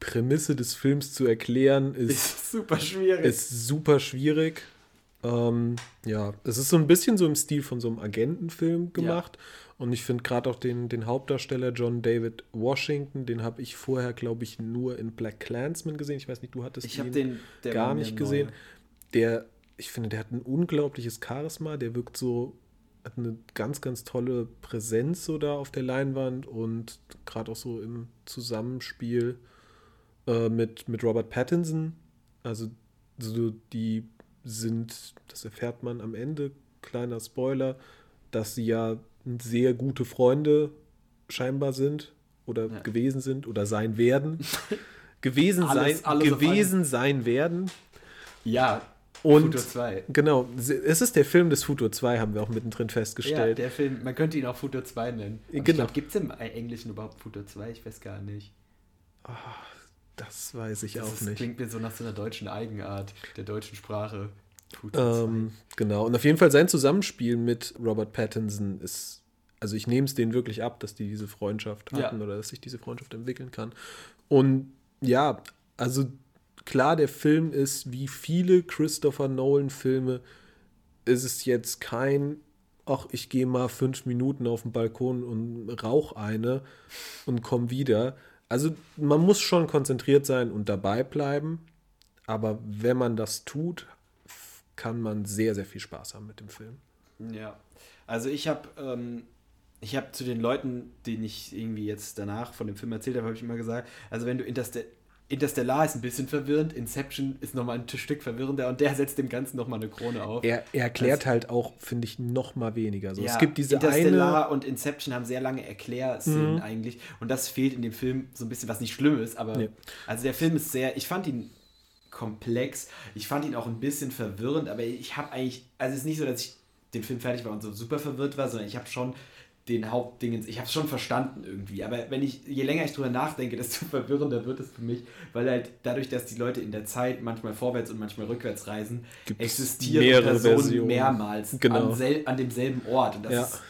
Prämisse des Films zu erklären ist, Ist super schwierig. ist super schwierig. Ähm, ja, es ist so ein bisschen so im Stil von so einem Agentenfilm gemacht. Und ich finde gerade auch den, den Hauptdarsteller John David Washington, den habe ich vorher, glaube ich, nur in Black Clansman gesehen. Ich weiß nicht, du hattest ich ihn den gar nicht gesehen. Der, ich finde, der hat ein unglaubliches Charisma. Der wirkt so, hat eine ganz, ganz tolle Präsenz so da auf der Leinwand und gerade auch so im Zusammenspiel äh, mit, mit Robert Pattinson. Also so die sind, das erfährt man am Ende, kleiner Spoiler, dass sie ja sehr gute Freunde scheinbar sind oder Ja. gewesen sind oder sein werden. gewesen Alles- sein, alles gewesen sein werden. Ja, Und Futur 2. genau, es ist der Film des Futur 2, haben wir auch mittendrin Ja, festgestellt. der Film, man könnte ihn auch Futur 2 nennen. Ich Genau. glaube, gibt es im Englischen überhaupt Futur 2? Ich weiß gar nicht. das weiß ich Das auch ist, nicht. klingt mir so nach so einer deutschen Eigenart, der deutschen Sprache. Futur Ähm, genau. Und auf jeden Fall sein Zusammenspiel mit Robert Pattinson ist, also ich nehme es denen wirklich ab, dass die diese Freundschaft Ja. hatten oder dass sich diese Freundschaft entwickeln kann. Und ja, also klar, der Film ist wie viele Christopher Nolan-Filme, ist es jetzt kein, ach, ich gehe mal fünf Minuten auf den Balkon und rauch eine und komm wieder. Also man muss schon konzentriert sein und dabei bleiben. Aber wenn man das tut, kann man sehr, sehr viel Spaß haben mit dem Film. Ja, also ich habe ähm, habe zu den Leuten, denen ich irgendwie jetzt danach von dem Film erzählt habe, habe ich immer gesagt, also wenn du Interste Interstellar ist ein bisschen verwirrend, Inception ist nochmal ein Stück verwirrender und der setzt dem Ganzen nochmal eine Krone auf. Er, er erklärt halt auch, finde ich, noch mal weniger. So, Ja, es gibt diese Interstellar eine. und Inception haben sehr lange Erklärszenen Mhm. eigentlich und das fehlt in dem Film so ein bisschen, was nicht schlimm ist, aber Nee. also der Film ist sehr, ich fand ihn komplex, ich fand ihn auch ein bisschen verwirrend, aber ich habe eigentlich, also es ist nicht so, dass ich den Film fertig war und so super verwirrt war, sondern ich habe schon den Hauptdingens, ich habe es schon verstanden irgendwie, aber wenn ich, je länger ich drüber nachdenke, desto verwirrender wird es für mich, weil halt dadurch, dass die Leute in der Zeit manchmal vorwärts und manchmal rückwärts reisen, Gibt es existieren Personen Versionen. mehrmals Genau. an, an demselben Ort und das Ja. ist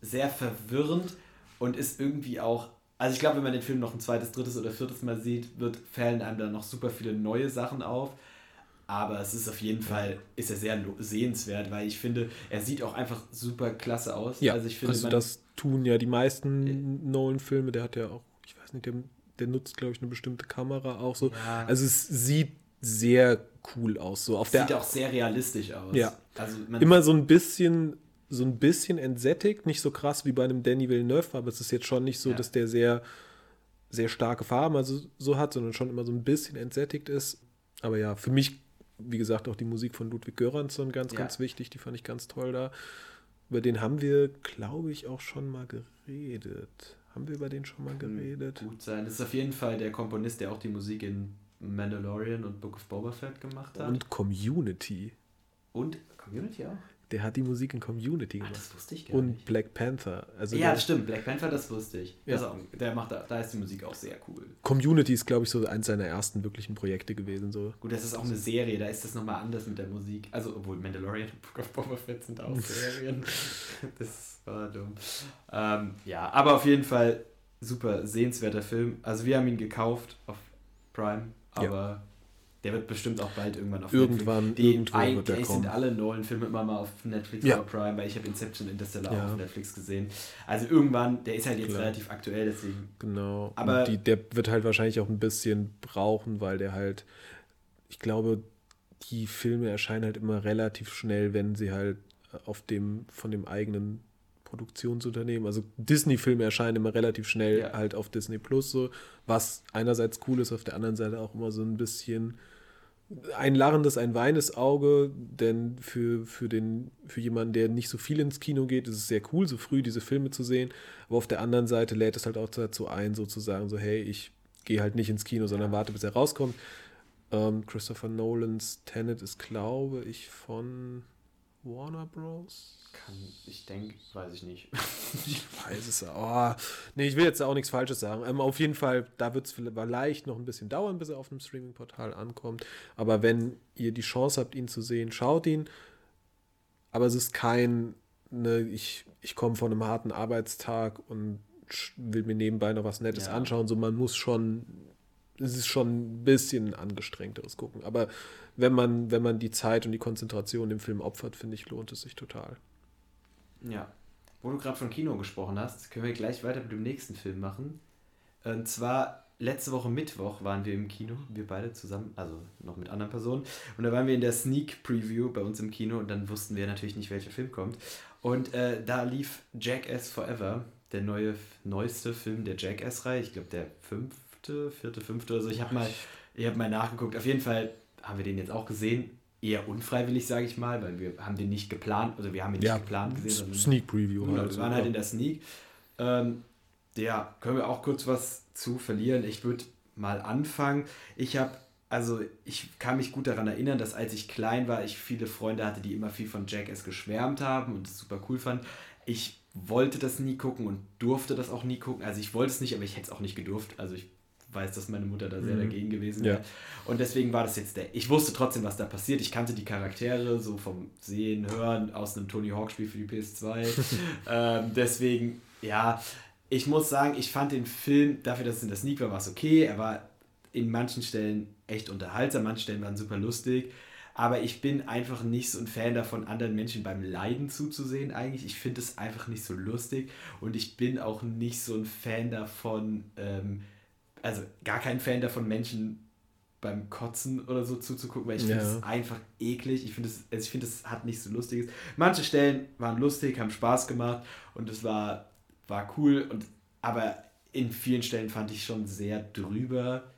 sehr verwirrend und ist irgendwie auch, also ich glaube, wenn man den Film noch ein zweites, drittes oder viertes Mal sieht, wird fällen einem dann noch super viele neue Sachen auf. Aber es ist auf jeden Fall, ist er sehr sehenswert, weil ich finde, er sieht auch einfach super klasse aus. Ja, also ich finde, man- das tun ja die meisten Nolan-Filme. Der hat ja auch, ich weiß nicht, der, der nutzt, glaube ich, eine bestimmte Kamera auch so. Ja. Also es sieht sehr cool aus. So auf der sieht auch sehr realistisch aus. Ja. Also immer so ein bisschen so ein bisschen entsättigt, nicht so krass wie bei einem Danny Villeneuve, aber es ist jetzt schon nicht so, ja. dass der sehr, sehr starke Farben also so hat, sondern schon immer so ein bisschen entsättigt ist. Aber ja, für mich, wie gesagt, auch die Musik von Ludwig Göransson ganz, ja. ganz wichtig, die fand ich ganz toll da. Über den haben wir, glaube ich, auch schon mal geredet. Haben wir über den schon mal geredet? Gut sein. Das ist auf jeden Fall der Komponist, der auch die Musik in Mandalorian und Book of Boba Fett gemacht hat. Und Community. Und Community auch? Der hat die Musik in Community gemacht. Ach, das wusste ich gar und nicht. Black Panther. Also ja, das stimmt. Black Panther, das wusste ich. Ja. Auch, der macht, da ist die Musik auch sehr cool. Community ist, glaube ich, so eins seiner ersten wirklichen Projekte gewesen. So. Gut, das ist auch eine Serie, da ist das nochmal anders mit der Musik. Also, obwohl Mandalorian und Book of Boba Fett sind auch Serien. das war dumm. Ähm, ja, aber auf jeden Fall super sehenswerter Film. Also, wir haben ihn gekauft auf Prime, aber. Ja der wird bestimmt auch bald irgendwann auf irgendwann, Netflix. Die, wird der sind alle Nolan-Filme immer mal auf Netflix ja. oder Prime, weil ich habe Inception Interstellar ja. auch auf Netflix gesehen. Also irgendwann, der ist halt jetzt Klar. relativ aktuell, deswegen. Genau. Aber die, der wird halt wahrscheinlich auch ein bisschen brauchen, weil der halt, ich glaube, die Filme erscheinen halt immer relativ schnell, wenn sie halt auf dem, von dem eigenen Produktionsunternehmen. Also Disney-Filme erscheinen immer relativ schnell ja. halt auf Disney Plus, so, was einerseits cool ist, auf der anderen Seite auch immer so ein bisschen ein lachendes, ein weines Auge, denn für, für, den, für jemanden, der nicht so viel ins Kino geht, ist es sehr cool, so früh diese Filme zu sehen. Aber auf der anderen Seite lädt es halt auch dazu ein, sozusagen, so, hey, ich gehe halt nicht ins Kino, sondern warte, bis er rauskommt. Ähm, Christopher Nolans Tenet ist, glaube ich, von Warner Bros. Kann, ich denke, weiß ich nicht. ich weiß es. Oh, nee, ich will jetzt auch nichts Falsches sagen. Ähm, auf jeden Fall, da wird es vielleicht noch ein bisschen dauern, bis er auf dem Streaming-Portal ankommt. Aber wenn ihr die Chance habt, ihn zu sehen, schaut ihn. Aber es ist kein, ne, ich, ich komme von einem harten Arbeitstag und will mir nebenbei noch was Nettes ja. anschauen. So, man muss schon, es ist schon ein bisschen angestrengteres gucken. Aber wenn man, wenn man die Zeit und die Konzentration im Film opfert, finde ich, lohnt es sich total. Ja. Wo du gerade von Kino gesprochen hast, können wir gleich weiter mit dem nächsten Film machen. Und zwar letzte Woche Mittwoch waren wir im Kino, wir beide zusammen, also noch mit anderen Personen. Und da waren wir in der Sneak Preview bei uns im Kino und dann wussten wir natürlich nicht, welcher Film kommt. Und äh, da lief Jackass Forever, der neue, neueste Film der Jackass-Reihe. Ich glaube, der fünfte, vierte, fünfte oder so. Ich habe mal, hab mal nachgeguckt. Auf jeden Fall haben wir den jetzt auch gesehen eher unfreiwillig, sage ich mal, weil wir haben den nicht geplant, also wir haben ihn nicht ja, geplant gesehen. Sneak Preview. Genau, halt. wir waren halt in der Sneak. Ähm, ja, können wir auch kurz was zu verlieren. Ich würde mal anfangen. Ich habe, also ich kann mich gut daran erinnern, dass als ich klein war, ich viele Freunde hatte, die immer viel von Jackass geschwärmt haben und es super cool fanden. Ich wollte das nie gucken und durfte das auch nie gucken. Also ich wollte es nicht, aber ich hätte es auch nicht gedurft. Also ich weiß, dass meine Mutter da sehr mhm. dagegen gewesen wäre. Ja. Und deswegen war das jetzt der. Ich wusste trotzdem, was da passiert. Ich kannte die Charaktere so vom Sehen, Hören aus einem Tony Hawk-Spiel für die PS2. ähm, deswegen, ja, ich muss sagen, ich fand den Film, dafür, dass es in der Sneak war, war es okay. Er war in manchen Stellen echt unterhaltsam, manchen Stellen waren super lustig. Aber ich bin einfach nicht so ein Fan davon, anderen Menschen beim Leiden zuzusehen eigentlich. Ich finde es einfach nicht so lustig. Und ich bin auch nicht so ein Fan davon, ähm, also gar kein Fan davon, Menschen beim Kotzen oder so zuzugucken, weil ich finde es einfach eklig. Ich finde es, also ich finde es hat nichts so Lustiges. Manche Stellen waren lustig, haben Spaß gemacht und es war, war cool. Und, aber in vielen Stellen fand ich schon sehr drüber.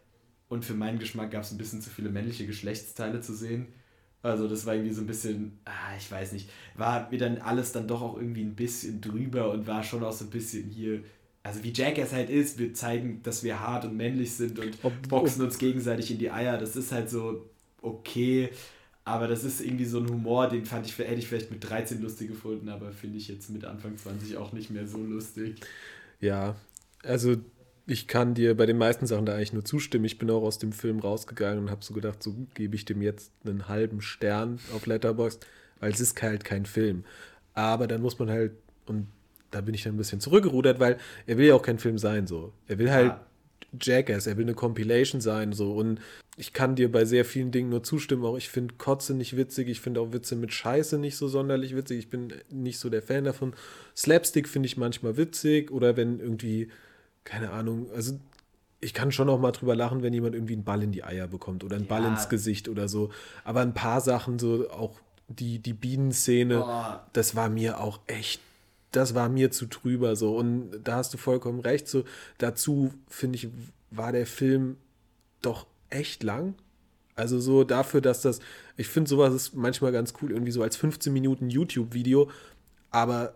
Und für meinen Geschmack gab es ein bisschen zu viele männliche Geschlechtsteile zu sehen. Also das war irgendwie so ein bisschen, ah, ich weiß nicht, war mir dann alles dann doch auch irgendwie ein bisschen drüber und war schon auch so ein bisschen hier also wie Jackass halt ist, wir zeigen, dass wir hart und männlich sind und ob, boxen uns gegenseitig in die Eier. Das ist halt so okay, aber das ist irgendwie so ein Humor, den fand ich, hätte ich vielleicht mit 13 lustig gefunden, aber finde ich jetzt mit Anfang 20 auch nicht mehr so lustig. Ja, also ich kann dir bei den meisten Sachen da eigentlich nur zustimmen. Ich bin auch aus dem Film rausgegangen und habe so gedacht, so gebe ich dem jetzt einen halben Stern auf Letterboxd, weil es ist halt kein Film. Aber dann muss man halt, und da bin ich dann ein bisschen zurückgerudert, weil er will ja auch kein Film sein, so. Er will halt ja. Jackass, er will eine Compilation sein, so. Und ich kann dir bei sehr vielen Dingen nur zustimmen. Auch ich finde Kotze nicht witzig, ich finde auch Witze mit Scheiße nicht so sonderlich witzig. Ich bin nicht so der Fan davon. Slapstick finde ich manchmal witzig oder wenn irgendwie, keine Ahnung, also ich kann schon auch mal drüber lachen, wenn jemand irgendwie einen Ball in die Eier bekommt oder einen ja. Ball ins Gesicht oder so. Aber ein paar Sachen, so auch die, die Bienenszene, Oh. das war mir auch echt, das war mir zu trüber so. Und da hast du vollkommen recht. So, dazu finde ich, war der Film doch echt lang. Also so dafür, dass das, ich finde sowas ist manchmal ganz cool, irgendwie so als 15 Minuten YouTube-Video, aber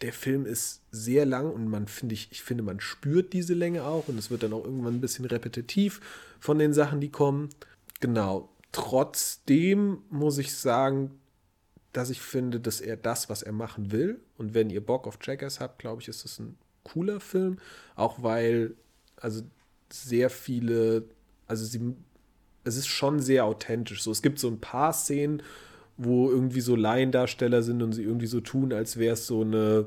der Film ist sehr lang und man finde ich, ich finde, man spürt diese Länge auch und es wird dann auch irgendwann ein bisschen repetitiv von den Sachen, die kommen. Genau. Trotzdem muss ich sagen, dass ich finde, dass er das, was er machen will, und wenn ihr Bock auf Jackass habt, glaube ich, ist das ein cooler Film, auch weil also sehr viele, also sie, es ist schon sehr authentisch. So, es gibt so ein paar Szenen, wo irgendwie so Laiendarsteller sind und sie irgendwie so tun, als wäre es so eine,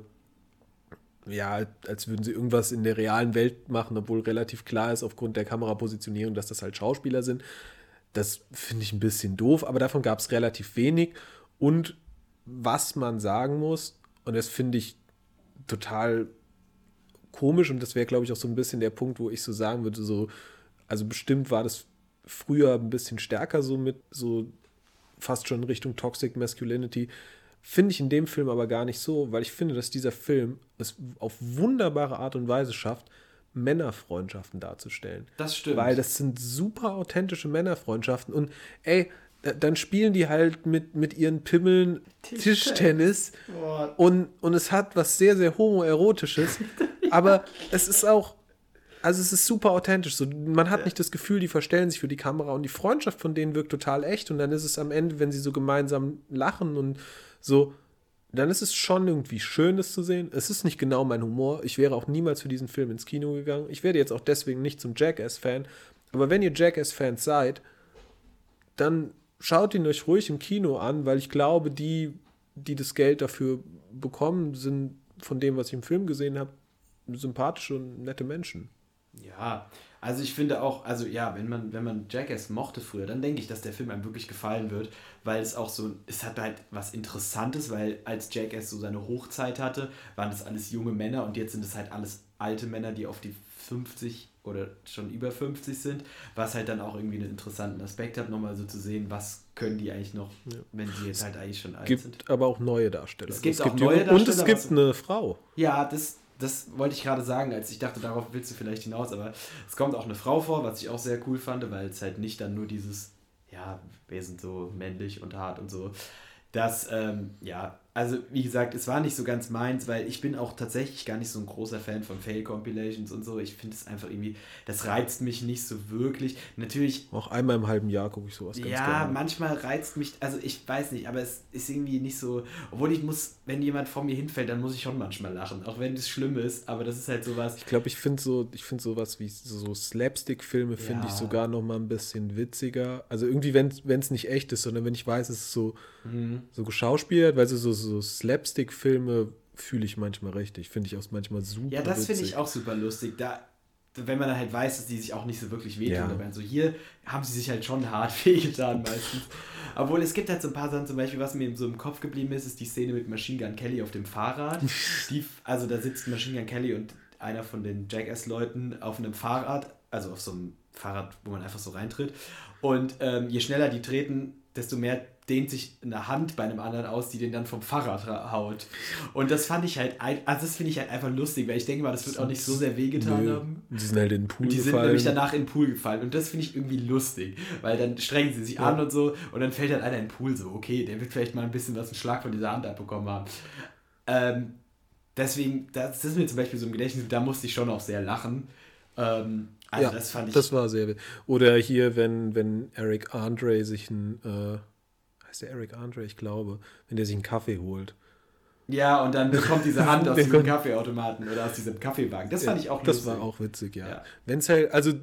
ja, als würden sie irgendwas in der realen Welt machen, obwohl relativ klar ist aufgrund der Kamerapositionierung, dass das halt Schauspieler sind. Das finde ich ein bisschen doof, aber davon gab es relativ wenig. Und was man sagen muss, und das finde ich total komisch, und das wäre, glaube ich, auch so ein bisschen der Punkt, wo ich so sagen würde, so, also bestimmt war das früher ein bisschen stärker so mit so fast schon Richtung Toxic Masculinity. Finde ich in dem Film aber gar nicht so, weil ich finde, dass dieser Film es auf wunderbare Art und Weise schafft, Männerfreundschaften darzustellen. Das stimmt. Weil das sind super authentische Männerfreundschaften. Und ey, dann spielen die halt mit, mit ihren Pimmeln Tischtennis. Tischtennis. Und, und es hat was sehr, sehr homoerotisches. Aber es ist auch, also es ist super authentisch. So, man hat nicht das Gefühl, die verstellen sich für die Kamera und die Freundschaft von denen wirkt total echt. Und dann ist es am Ende, wenn sie so gemeinsam lachen und so, dann ist es schon irgendwie schön, das zu sehen. Es ist nicht genau mein Humor. Ich wäre auch niemals für diesen Film ins Kino gegangen. Ich werde jetzt auch deswegen nicht zum Jackass-Fan. Aber wenn ihr Jackass-Fans seid, dann schaut ihn euch ruhig im Kino an, weil ich glaube, die, die das Geld dafür bekommen, sind von dem, was ich im Film gesehen habe, sympathische und nette Menschen. Ja, also ich finde auch, also ja, wenn man, wenn man Jackass mochte früher, dann denke ich, dass der Film einem wirklich gefallen wird, weil es auch so, es hat halt was Interessantes, weil als Jackass so seine Hochzeit hatte, waren das alles junge Männer und jetzt sind es halt alles alte Männer, die auf die 50 oder schon über 50 sind, was halt dann auch irgendwie einen interessanten Aspekt hat, nochmal so zu sehen, was können die eigentlich noch, wenn sie jetzt halt eigentlich schon alt gibt sind. aber auch neue Darsteller. Es gibt auch junge- neue Und es Darsteller, gibt eine Frau. Ja, das, das wollte ich gerade sagen, als ich dachte, darauf willst du vielleicht hinaus, aber es kommt auch eine Frau vor, was ich auch sehr cool fand, weil es halt nicht dann nur dieses, ja, wir sind so männlich und hart und so. Das, ähm, ja, also wie gesagt, es war nicht so ganz meins, weil ich bin auch tatsächlich gar nicht so ein großer Fan von Fail-Compilations und so. Ich finde es einfach irgendwie, das reizt mich nicht so wirklich. Natürlich Auch einmal im halben Jahr gucke ich sowas ganz ja, gerne. manchmal reizt mich, also ich weiß nicht, aber es ist irgendwie nicht so, obwohl ich muss, wenn jemand vor mir hinfällt, dann muss ich schon manchmal lachen, auch wenn das schlimm ist, aber das ist halt sowas, Ich glaube, ich finde so, ich finde sowas wie so Slapstick-Filme finde ich Ja. sogar noch mal ein bisschen witziger. Also irgendwie, wenn es nicht echt ist, sondern wenn ich weiß, es ist so, Mhm. so geschauspielt, weil so, so, so Slapstick-Filme fühle ich manchmal richtig. Finde ich auch manchmal super. ja, das finde ich auch super lustig, da, wenn man dann halt weiß, dass die sich auch nicht so wirklich wehtun Ja. dabei. Also hier haben sie sich halt schon hart wehgetan meistens. Obwohl es gibt halt so ein paar Sachen, zum Beispiel, was mir so im Kopf geblieben ist, ist die Szene mit Machine Gun Kelly auf dem Fahrrad. Die, also da sitzt Machine Gun Kelly und einer von den Jackass-Leuten auf einem Fahrrad, also auf so einem Fahrrad, wo man einfach so reintritt. Und ähm, je schneller die treten, desto mehr dehnt sich eine Hand bei einem anderen aus, die den dann vom Fahrrad ra- haut. Und das fand ich halt, ein- also das finde ich halt einfach lustig, weil ich denke mal, das wird auch nicht so sehr wehgetan Nö. haben. Die sind halt in den Pool Und die sind gefallen. nämlich danach in den Pool gefallen. Und das finde ich irgendwie lustig. Weil dann strengen sie sich Ja. an und so. Und dann fällt halt einer in den Pool so. Okay, der wird vielleicht mal ein bisschen was einen Schlag von dieser Hand abbekommen haben. Ähm, deswegen, das, das ist mir zum Beispiel so im Gedächtnis, da musste ich schon auch sehr lachen. Ähm, also ja, das fand ich. Das war sehr witzig. Oder hier, wenn, wenn Eric Andre sich ein, äh, heißt der Eric Andre, ich glaube, wenn der sich einen Kaffee holt. ja, und dann kommt diese Hand aus diesem Kaffeeautomaten oder aus diesem Kaffeewagen. Das fand ich auch Das lustig. war auch witzig, ja. Ja. Wenn es halt, also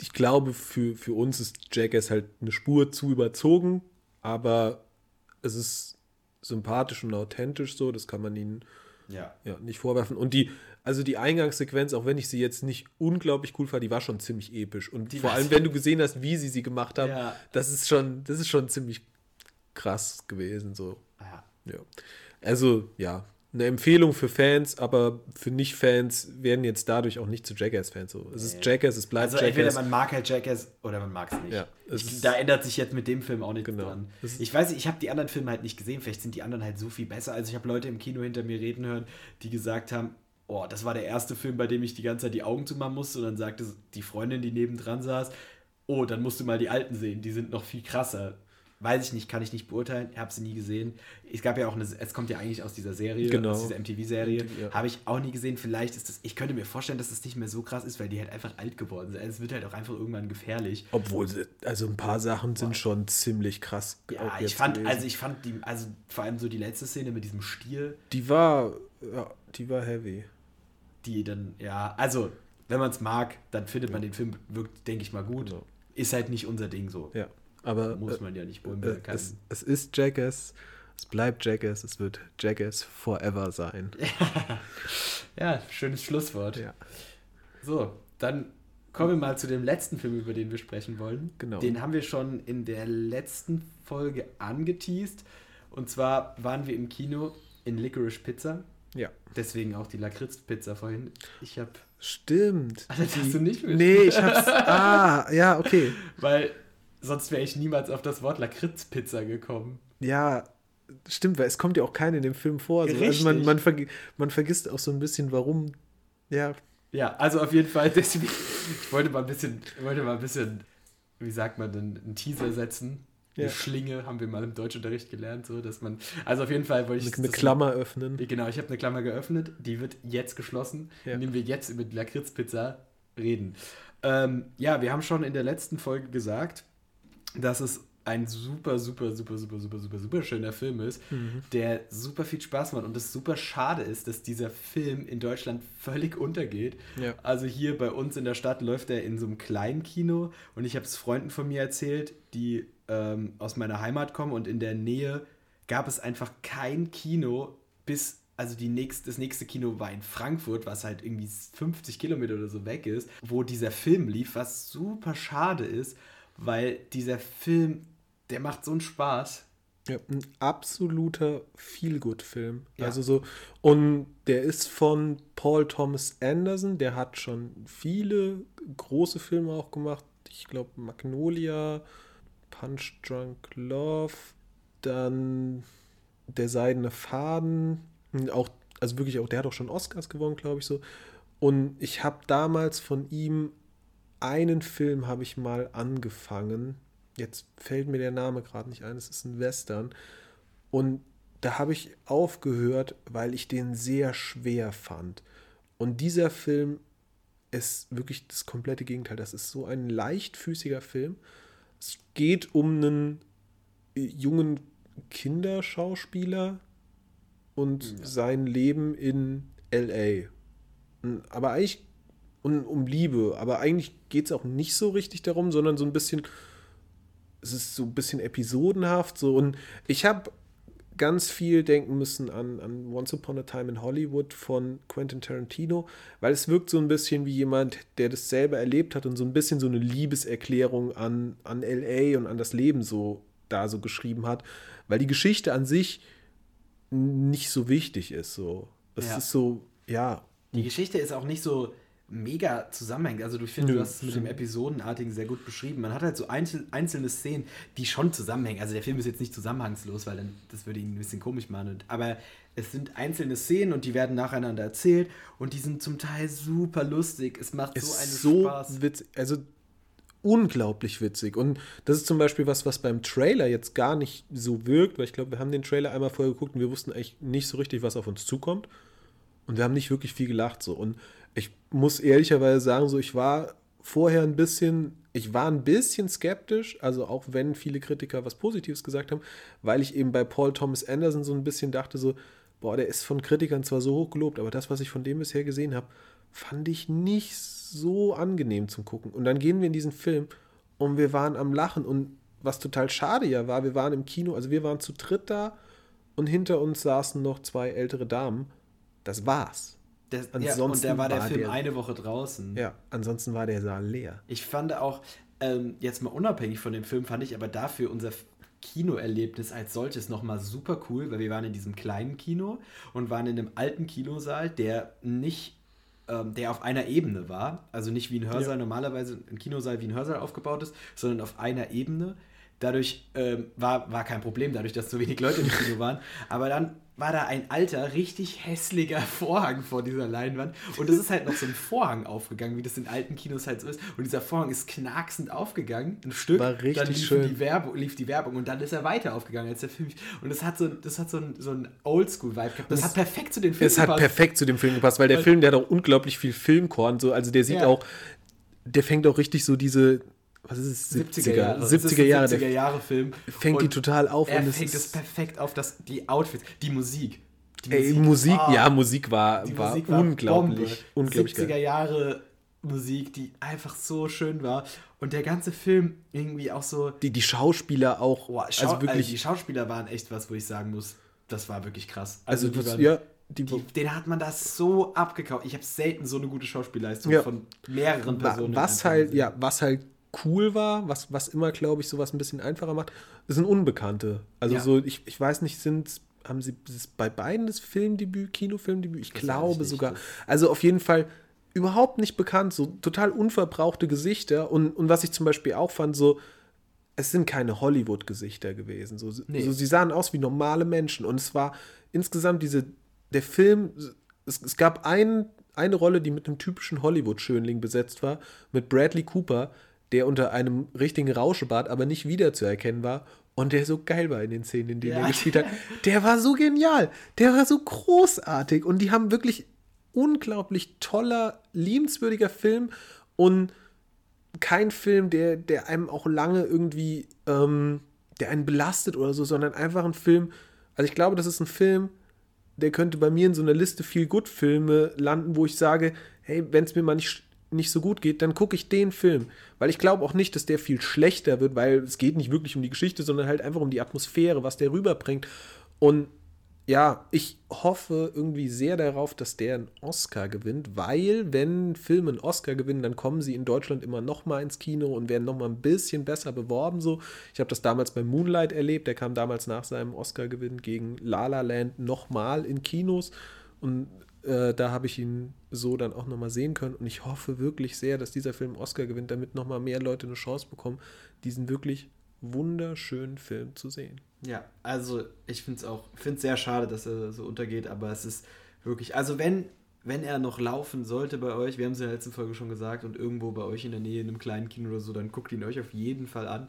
ich glaube, für, für uns ist Jackass halt eine Spur zu überzogen, aber es ist sympathisch und authentisch so, das kann man ihnen Ja. ja, nicht vorwerfen. Und die, also die Eingangssequenz, auch wenn ich sie jetzt nicht unglaublich cool fand, die war schon ziemlich episch. Und Die vor allem, wenn du gesehen hast, wie sie sie gemacht haben, Ja. das ist schon, das ist schon ziemlich krass gewesen. So. ja. Ja. Also, ja, eine Empfehlung für Fans, aber für Nicht-Fans werden jetzt dadurch auch nicht zu Jackass-Fans. So. Es ist Jackass, es bleibt Also entweder man mag halt Jackass oder man mag es nicht. Ja, es ich, da ändert sich jetzt mit dem Film auch nichts Genau. dran. Ich weiß nicht, ich habe die anderen Filme halt nicht gesehen. Vielleicht sind die anderen halt so viel besser. Also ich habe Leute im Kino hinter mir reden hören, die gesagt haben, oh, das war der erste Film, bei dem ich die ganze Zeit die Augen zumachen musste. Und dann sagte die Freundin, die nebendran saß, oh, dann musst du mal die alten sehen. Die sind noch viel krasser. Weiß ich nicht, kann ich nicht beurteilen, habe sie nie gesehen. Es gab ja auch eine, es kommt ja eigentlich aus dieser Serie, Genau. aus dieser MTV-Serie, Ja. habe ich auch nie gesehen. Vielleicht ist das, ich könnte mir vorstellen, dass es nicht mehr so krass ist, weil die halt einfach alt geworden sind. Es wird halt auch einfach irgendwann gefährlich. Obwohl, also ein paar Sachen sind schon ziemlich krass. Ja, ich fand, gewesen. also ich fand die, also vor allem so die letzte Szene mit diesem Stier, Die war, ja, die war heavy. Die dann, ja, also, wenn man es mag, dann findet man den Film wirklich, denke ich mal, gut. Genau. Ist halt nicht unser Ding so. Ja, aber Muss äh, man ja nicht äh, es, es ist Jackass, es bleibt Jackass, es wird Jackass forever sein. ja, schönes Schlusswort. Ja. So, dann kommen wir mal zu dem letzten Film, über den wir sprechen wollen. Genau. Den haben wir schon in der letzten Folge angeteased. Und zwar waren wir im Kino in Licorice Pizza. Ja. Deswegen auch die Lakritz-Pizza vorhin. Ich habe, Stimmt. Ah, das hast du nicht mit- Nee, ich hab's. Ah, ja, okay. weil sonst wäre ich niemals auf das Wort Lakritz-Pizza gekommen. Ja, stimmt, weil es kommt ja auch keine in dem Film vor. So. Also Richtig. man, man, vergi man vergisst auch so ein bisschen, warum. Ja, Ja, also auf jeden Fall, deswegen, ich wollte mal ein bisschen, wollte mal ein bisschen, wie sagt man denn, einen Teaser setzen. Eine Ja. Schlinge haben wir mal im Deutschunterricht gelernt, so dass man, also auf jeden Fall wollte ich eine das- Klammer öffnen. Genau, ich habe eine Klammer geöffnet, die wird jetzt geschlossen, Ja. indem wir jetzt über die Lakritzpizza reden. Ähm, ja, wir haben schon in der letzten Folge gesagt, dass es ein super, super, super, super, super, super, super schöner Film ist, Mhm. der super viel Spaß macht und es super schade ist, dass dieser Film in Deutschland völlig untergeht. Ja. Also hier bei uns in der Stadt läuft er in so einem kleinen Kino und ich habe es Freunden von mir erzählt, die ähm, aus meiner Heimat kommen und in der Nähe gab es einfach kein Kino bis, also die nächst, das nächste Kino war in Frankfurt, was halt irgendwie 50 Kilometer oder so weg ist, wo dieser Film lief, was super schade ist, weil dieser Film, der macht so einen Spaß. Ja, ein absoluter Feelgood-Film. Ja. Also so, und der ist von Paul Thomas Anderson, der hat schon viele große Filme auch gemacht. Ich glaube, Magnolia, Punch Drunk Love, dann Der Seidene Faden, auch, also wirklich auch, der hat auch schon Oscars gewonnen, glaube ich so. Und ich habe damals von ihm einen Film habe ich mal angefangen. Jetzt fällt mir der Name gerade nicht ein. Es ist ein Western. Und da habe ich aufgehört, weil ich den sehr schwer fand. Und dieser Film ist wirklich das komplette Gegenteil. Das ist so ein leichtfüßiger Film. Es geht um einen äh, jungen Kinderschauspieler und sein Leben in LA. Aber eigentlich und um Liebe, aber eigentlich geht es auch nicht so richtig darum, sondern so ein bisschen, es ist so ein bisschen episodenhaft so. Und ich habe ganz viel denken müssen an, an Once Upon a Time in Hollywood von Quentin Tarantino, weil es wirkt so ein bisschen wie jemand, der das selber erlebt hat und so ein bisschen so eine Liebeserklärung an, an LA und an das Leben so da so geschrieben hat, weil die Geschichte an sich nicht so wichtig ist so. Es Ja. ist so, ja, Die Geschichte ist auch nicht so mega zusammenhängend. Also du findest, du hast es mit dem. Episodenartigen sehr gut beschrieben. Man hat halt so einzel einzelne Szenen, die schon zusammenhängen. Also der Film ist jetzt nicht zusammenhangslos, weil dann das würde ihn ein bisschen komisch machen. Und, aber es sind einzelne Szenen und die werden nacheinander erzählt und die sind zum Teil super lustig. Es macht so einen so Spaß. witzig, also unglaublich witzig. Und das ist zum Beispiel was, was beim Trailer jetzt gar nicht so wirkt, weil ich glaube, wir haben den Trailer einmal vorher geguckt und wir wussten eigentlich nicht so richtig, was auf uns zukommt. Und wir haben nicht wirklich viel gelacht so. Und muss ehrlicherweise sagen, so ich war vorher ein bisschen, ich war ein bisschen skeptisch, also auch wenn viele Kritiker was Positives gesagt haben, weil ich eben bei Paul Thomas Anderson so ein bisschen dachte so, boah, der ist von Kritikern zwar so hoch gelobt, aber das, was ich von dem bisher gesehen habe, fand ich nicht so angenehm zum Gucken. Und dann gehen wir in diesen Film und wir waren am Lachen und was total schade ja war, wir waren im Kino, also wir waren zu dritt da und hinter uns saßen noch zwei ältere Damen. Das war's. Das, ja, und ansonsten da war der war Film der- eine Woche draußen. Ja, ansonsten war der Saal leer. Ich fand auch, ähm, jetzt mal unabhängig von dem Film, fand ich aber dafür unser, Kinoerlebnis als solches nochmal super cool, weil wir waren in diesem kleinen Kino und waren in einem alten Kinosaal, der nicht, ähm, der auf einer Ebene war. Also nicht wie ein Hörsaal, ja. normalerweise ein Kinosaal wie ein Hörsaal aufgebaut ist, sondern auf einer Ebene. Dadurch ähm, war, war kein Problem, dadurch, dass so wenig Leute im Kino waren. Aber dann war da ein alter, richtig hässlicher Vorhang vor dieser Leinwand. Und es ist halt noch so ein Vorhang aufgegangen, wie das in alten Kinos halt so ist. Und dieser Vorhang ist knacksend aufgegangen, ein Stück. War richtig dann lief schön. Die Werbung, lief die Werbung und dann ist er weiter aufgegangen als der Film. Und das hat so, das hat so ein, so ein Oldschool-Vibe gehabt. Das, das, hat perfekt zu dem Film es gepasst. Es hat perfekt zu dem Film gepasst, weil der weil, Film, der hat auch unglaublich viel Filmkorn. So, also der sieht ja. auch, der fängt auch richtig so diese was ist es? 70er, Jahre. 70er Jahre. 70er Jahre Film. Fängt die total auf. Er fängt es perfekt auf, dass die Outfits, die Musik. Die Ey, Musik, Musik oh, ja, Musik war, war, Musik war unglaublich. unglaublich 70er geil. Jahre Musik, die einfach so schön war. Und der ganze Film irgendwie auch so. Die, die Schauspieler auch. Oh, Schau also wirklich. Also die Schauspieler waren echt was, wo ich sagen muss, das war wirklich krass. Also, also waren, ja. Die, die, den hat man das so abgekauft. Ich habe selten so eine gute Schauspielleistung ja. von mehreren Personen. Was halt, ja, was halt cool war, was, was immer, glaube ich, sowas ein bisschen einfacher macht, sind Unbekannte. Also ja. so, ich, ich weiß nicht, sind haben sie bei beiden das Filmdebüt, Kinofilmdebüt? Ich das glaube sogar. Also auf jeden Fall überhaupt nicht bekannt, so total unverbrauchte Gesichter. Und, und was ich zum Beispiel auch fand, so, es sind keine Hollywood-Gesichter gewesen. So, nee. so, sie sahen aus wie normale Menschen. Und es war insgesamt diese, der Film, es, es gab ein, eine Rolle, die mit einem typischen Hollywood-Schönling besetzt war, mit Bradley Cooper, der unter einem richtigen Rauschebart aber nicht wiederzuerkennen war und der so geil war in den Szenen, in denen ja. er gespielt hat. Der war so genial, der war so großartig und die haben wirklich unglaublich toller, liebenswürdiger Film und kein Film, der, der einem auch lange irgendwie, ähm, der einen belastet oder so, sondern einfach ein Film, also ich glaube, das ist ein Film, der könnte bei mir in so einer Liste viel gut Filme landen, wo ich sage, hey, wenn es mir mal nicht nicht so gut geht, dann gucke ich den Film. Weil ich glaube auch nicht, dass der viel schlechter wird, weil es geht nicht wirklich um die Geschichte, sondern halt einfach um die Atmosphäre, was der rüberbringt. Und ja, ich hoffe irgendwie sehr darauf, dass der einen Oscar gewinnt, weil wenn Filme einen Oscar gewinnen, dann kommen sie in Deutschland immer noch mal ins Kino und werden noch mal ein bisschen besser beworben so. Ich habe das damals bei Moonlight erlebt, der kam damals nach seinem Oscar-Gewinn gegen La La Land noch mal in Kinos und äh, da habe ich ihn so dann auch nochmal sehen können. Und ich hoffe wirklich sehr, dass dieser Film Oscar gewinnt, damit nochmal mehr Leute eine Chance bekommen, diesen wirklich wunderschönen Film zu sehen. Ja, also ich finde es auch, finde sehr schade, dass er so untergeht, aber es ist wirklich, also wenn, wenn er noch laufen sollte bei euch, wir haben es in der letzten Folge schon gesagt, und irgendwo bei euch in der Nähe in einem kleinen Kino oder so, dann guckt ihn euch auf jeden Fall an,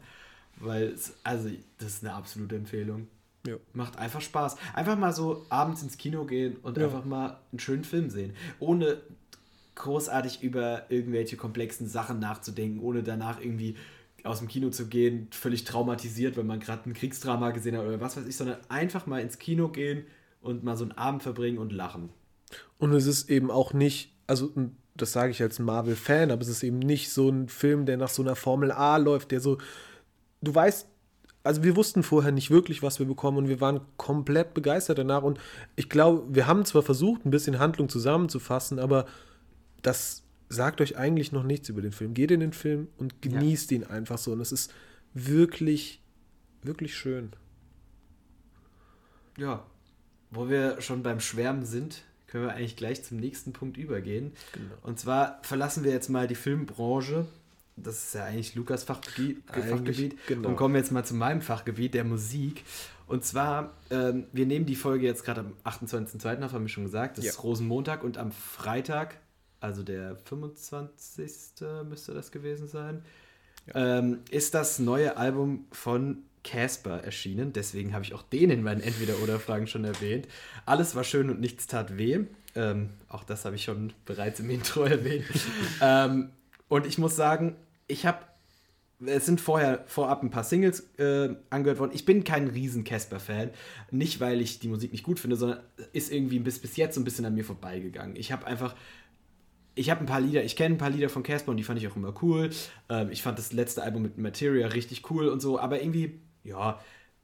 weil es, also das ist eine absolute Empfehlung. Ja. Macht einfach Spaß. Einfach mal so abends ins Kino gehen und ja. einfach mal einen schönen Film sehen. Ohne großartig über irgendwelche komplexen Sachen nachzudenken, ohne danach irgendwie aus dem Kino zu gehen, völlig traumatisiert, weil man gerade ein Kriegsdrama gesehen hat oder was weiß ich, sondern einfach mal ins Kino gehen und mal so einen Abend verbringen und lachen. Und es ist eben auch nicht, also das sage ich als Marvel-Fan, aber es ist eben nicht so ein Film, der nach so einer Formel A läuft, der so, du weißt, also wir wussten vorher nicht wirklich, was wir bekommen und wir waren komplett begeistert danach. Und ich glaube, wir haben zwar versucht, ein bisschen Handlung zusammenzufassen, aber das sagt euch eigentlich noch nichts über den Film. Geht in den Film und genießt ja. ihn einfach so. Und es ist wirklich, wirklich schön. Ja, wo wir schon beim Schwärmen sind, können wir eigentlich gleich zum nächsten Punkt übergehen. Genau. Und zwar verlassen wir jetzt mal die Filmbranche das ist ja eigentlich Lukas Fachgebiet, Fachgebiet genau. und kommen jetzt mal zu meinem Fachgebiet, der Musik. Und zwar, ähm, wir nehmen die Folge jetzt gerade am 28.02. auf, haben wir schon gesagt, das ja. ist Rosenmontag und am Freitag, also der 25. müsste das gewesen sein, ja. ähm, ist das neue Album von Casper erschienen. Deswegen habe ich auch den in meinen Entweder-Oder-Fragen schon erwähnt. Alles war schön und nichts tat weh. Ähm, auch das habe ich schon bereits im Intro erwähnt. ähm, und ich muss sagen, ich habe, es sind vorher vorab ein paar Singles äh, angehört worden. Ich bin kein riesen Casper-Fan. Nicht, weil ich die Musik nicht gut finde, sondern ist irgendwie bis, bis jetzt so ein bisschen an mir vorbeigegangen. Ich habe einfach ich habe ein paar Lieder, ich kenne ein paar Lieder von Casper und die fand ich auch immer cool. Ähm, ich fand das letzte Album mit Materia richtig cool und so, aber irgendwie, ja,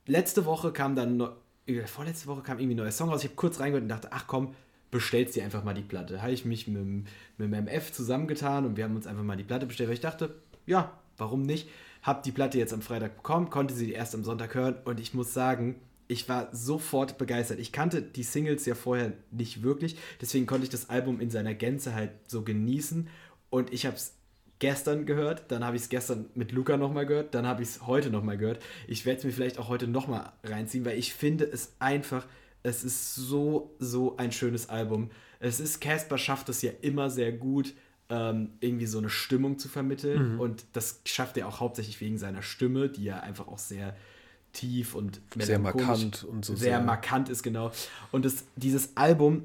letzte Woche kam dann, äh, vorletzte Woche kam irgendwie ein neuer Song raus. Ich habe kurz reingehört und dachte, ach komm, bestellst dir einfach mal die Platte. Habe ich mich mit, mit dem MF zusammengetan und wir haben uns einfach mal die Platte bestellt, weil ich dachte, ja, warum nicht? habe die Platte jetzt am Freitag bekommen, konnte sie erst am Sonntag hören und ich muss sagen, ich war sofort begeistert. Ich kannte die Singles ja vorher nicht wirklich, deswegen konnte ich das Album in seiner Gänze halt so genießen und ich habe es gestern gehört, dann habe ich es gestern mit Luca nochmal gehört, dann habe ich es heute nochmal gehört. Ich werde es mir vielleicht auch heute nochmal reinziehen, weil ich finde es einfach, es ist so, so ein schönes Album. Es ist, Casper schafft es ja immer sehr gut, ähm, irgendwie so eine Stimmung zu vermitteln. Mhm. Und das schafft er auch hauptsächlich wegen seiner Stimme, die ja einfach auch sehr tief und sehr markant und so sehr, sehr markant ist, genau. Und das, dieses Album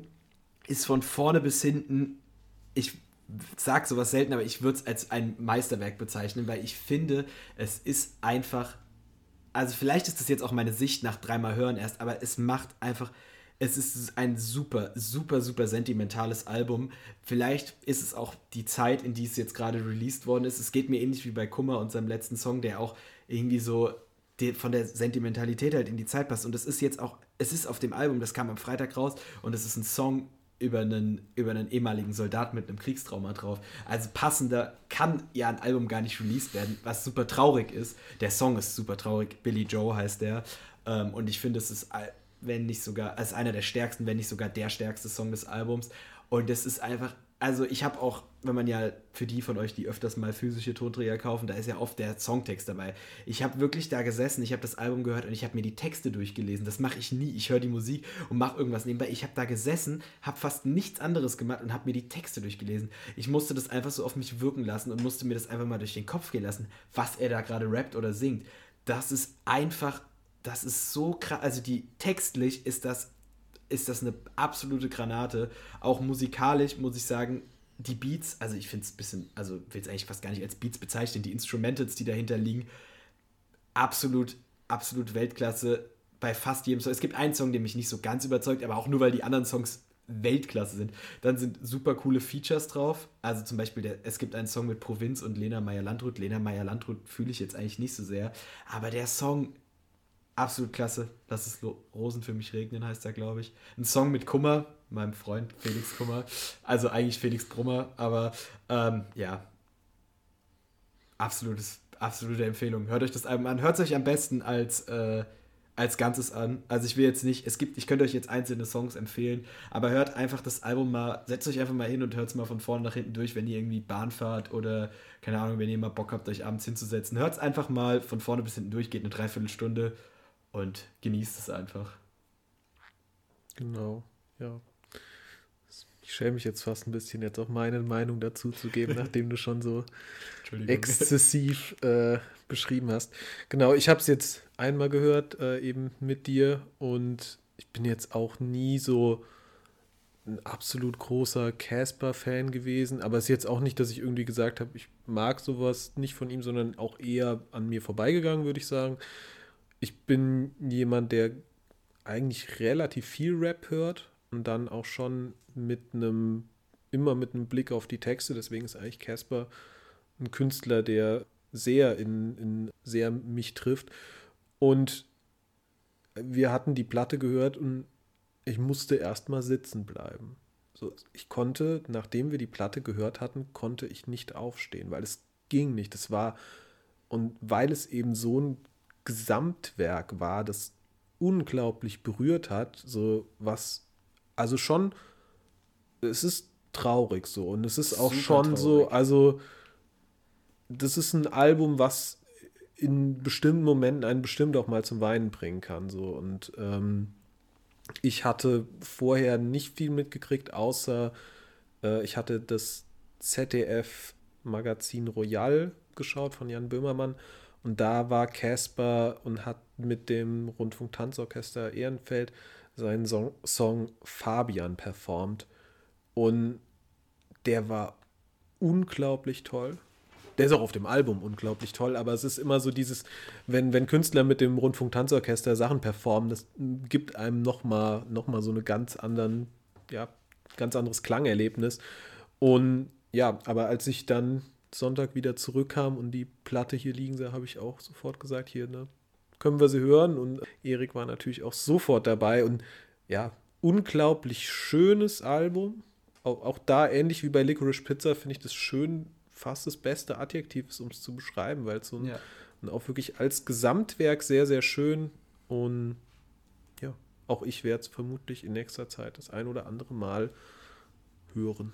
ist von vorne bis hinten, ich sage sowas selten, aber ich würde es als ein Meisterwerk bezeichnen, weil ich finde, es ist einfach, also vielleicht ist das jetzt auch meine Sicht nach dreimal hören erst, aber es macht einfach, es ist ein super, super, super sentimentales Album. Vielleicht ist es auch die Zeit, in die es jetzt gerade released worden ist. Es geht mir ähnlich wie bei Kummer und seinem letzten Song, der auch irgendwie so von der Sentimentalität halt in die Zeit passt. Und es ist jetzt auch, es ist auf dem Album, das kam am Freitag raus und es ist ein Song über einen, über einen ehemaligen Soldat mit einem Kriegstrauma drauf. Also passender kann ja ein Album gar nicht released werden, was super traurig ist. Der Song ist super traurig, Billy Joe heißt der. Ähm, und ich finde, es ist wenn nicht sogar, als einer der stärksten, wenn nicht sogar der stärkste Song des Albums. Und das ist einfach, also ich habe auch, wenn man ja für die von euch, die öfters mal physische Tonträger kaufen, da ist ja oft der Songtext dabei. Ich habe wirklich da gesessen, ich habe das Album gehört und ich habe mir die Texte durchgelesen. Das mache ich nie. Ich höre die Musik und mache irgendwas nebenbei. Ich habe da gesessen, habe fast nichts anderes gemacht und habe mir die Texte durchgelesen. Ich musste das einfach so auf mich wirken lassen und musste mir das einfach mal durch den Kopf gehen lassen, was er da gerade rappt oder singt. Das ist einfach das ist so krass. Also die textlich ist das, ist das eine absolute Granate. Auch musikalisch muss ich sagen, die Beats, also ich finde es ein bisschen, also will es eigentlich fast gar nicht als Beats bezeichnen, die Instrumentals, die dahinter liegen, absolut, absolut Weltklasse bei fast jedem Song. Es gibt einen Song, der mich nicht so ganz überzeugt, aber auch nur, weil die anderen Songs Weltklasse sind. Dann sind super coole Features drauf. Also zum Beispiel, der, es gibt einen Song mit Provinz und Lena Meyer-Landrut. Lena Meyer-Landrut fühle ich jetzt eigentlich nicht so sehr. Aber der Song absolut klasse. Lass es Rosen für mich regnen, heißt er, glaube ich. Ein Song mit Kummer, meinem Freund Felix Kummer. Also eigentlich Felix Brummer, aber ähm, ja. Absolutes, absolute Empfehlung. Hört euch das Album an. Hört es euch am besten als, äh, als Ganzes an. Also ich will jetzt nicht, es gibt, ich könnte euch jetzt einzelne Songs empfehlen, aber hört einfach das Album mal, setzt euch einfach mal hin und hört es mal von vorne nach hinten durch, wenn ihr irgendwie Bahn fahrt oder, keine Ahnung, wenn ihr mal Bock habt, euch abends hinzusetzen. Hört es einfach mal von vorne bis hinten durch, geht eine Dreiviertelstunde und genießt es einfach. Genau, ja. Ich schäme mich jetzt fast ein bisschen, jetzt auch meine Meinung dazu zu geben, nachdem du schon so exzessiv äh, beschrieben hast. Genau, ich habe es jetzt einmal gehört, äh, eben mit dir, und ich bin jetzt auch nie so ein absolut großer Casper-Fan gewesen, aber es ist jetzt auch nicht, dass ich irgendwie gesagt habe, ich mag sowas nicht von ihm, sondern auch eher an mir vorbeigegangen, würde ich sagen ich bin jemand, der eigentlich relativ viel Rap hört und dann auch schon mit einem, immer mit einem Blick auf die Texte. Deswegen ist eigentlich Casper ein Künstler, der sehr in, in sehr mich trifft. Und wir hatten die Platte gehört und ich musste erstmal sitzen bleiben. So, ich konnte, nachdem wir die Platte gehört hatten, konnte ich nicht aufstehen, weil es ging nicht. Es war, und weil es eben so ein Gesamtwerk war, das unglaublich berührt hat, so was, also schon, es ist traurig so und es ist auch Super schon traurig. so, also das ist ein Album, was in bestimmten Momenten einen bestimmt auch mal zum Weinen bringen kann, so und ähm, ich hatte vorher nicht viel mitgekriegt, außer äh, ich hatte das ZDF Magazin Royal geschaut von Jan Böhmermann und da war Casper und hat mit dem Rundfunk-Tanzorchester Ehrenfeld seinen Song, Song Fabian performt. Und der war unglaublich toll. Der ist auch auf dem Album unglaublich toll, aber es ist immer so dieses, wenn, wenn Künstler mit dem Rundfunk-Tanzorchester Sachen performen, das gibt einem nochmal noch mal so eine ganz anderen, ja, ganz anderes Klangerlebnis. Und ja, aber als ich dann Sonntag wieder zurückkam und die Platte hier liegen sah, habe ich auch sofort gesagt, hier, ne, können wir sie hören. Und Erik war natürlich auch sofort dabei. Und ja, unglaublich schönes Album. Auch, auch da, ähnlich wie bei Licorice Pizza, finde ich das schön, fast das beste Adjektiv ist, um es zu beschreiben, weil es so ein, ja. Und auch wirklich als Gesamtwerk sehr, sehr schön. Und ja, auch ich werde es vermutlich in nächster Zeit das ein oder andere Mal hören.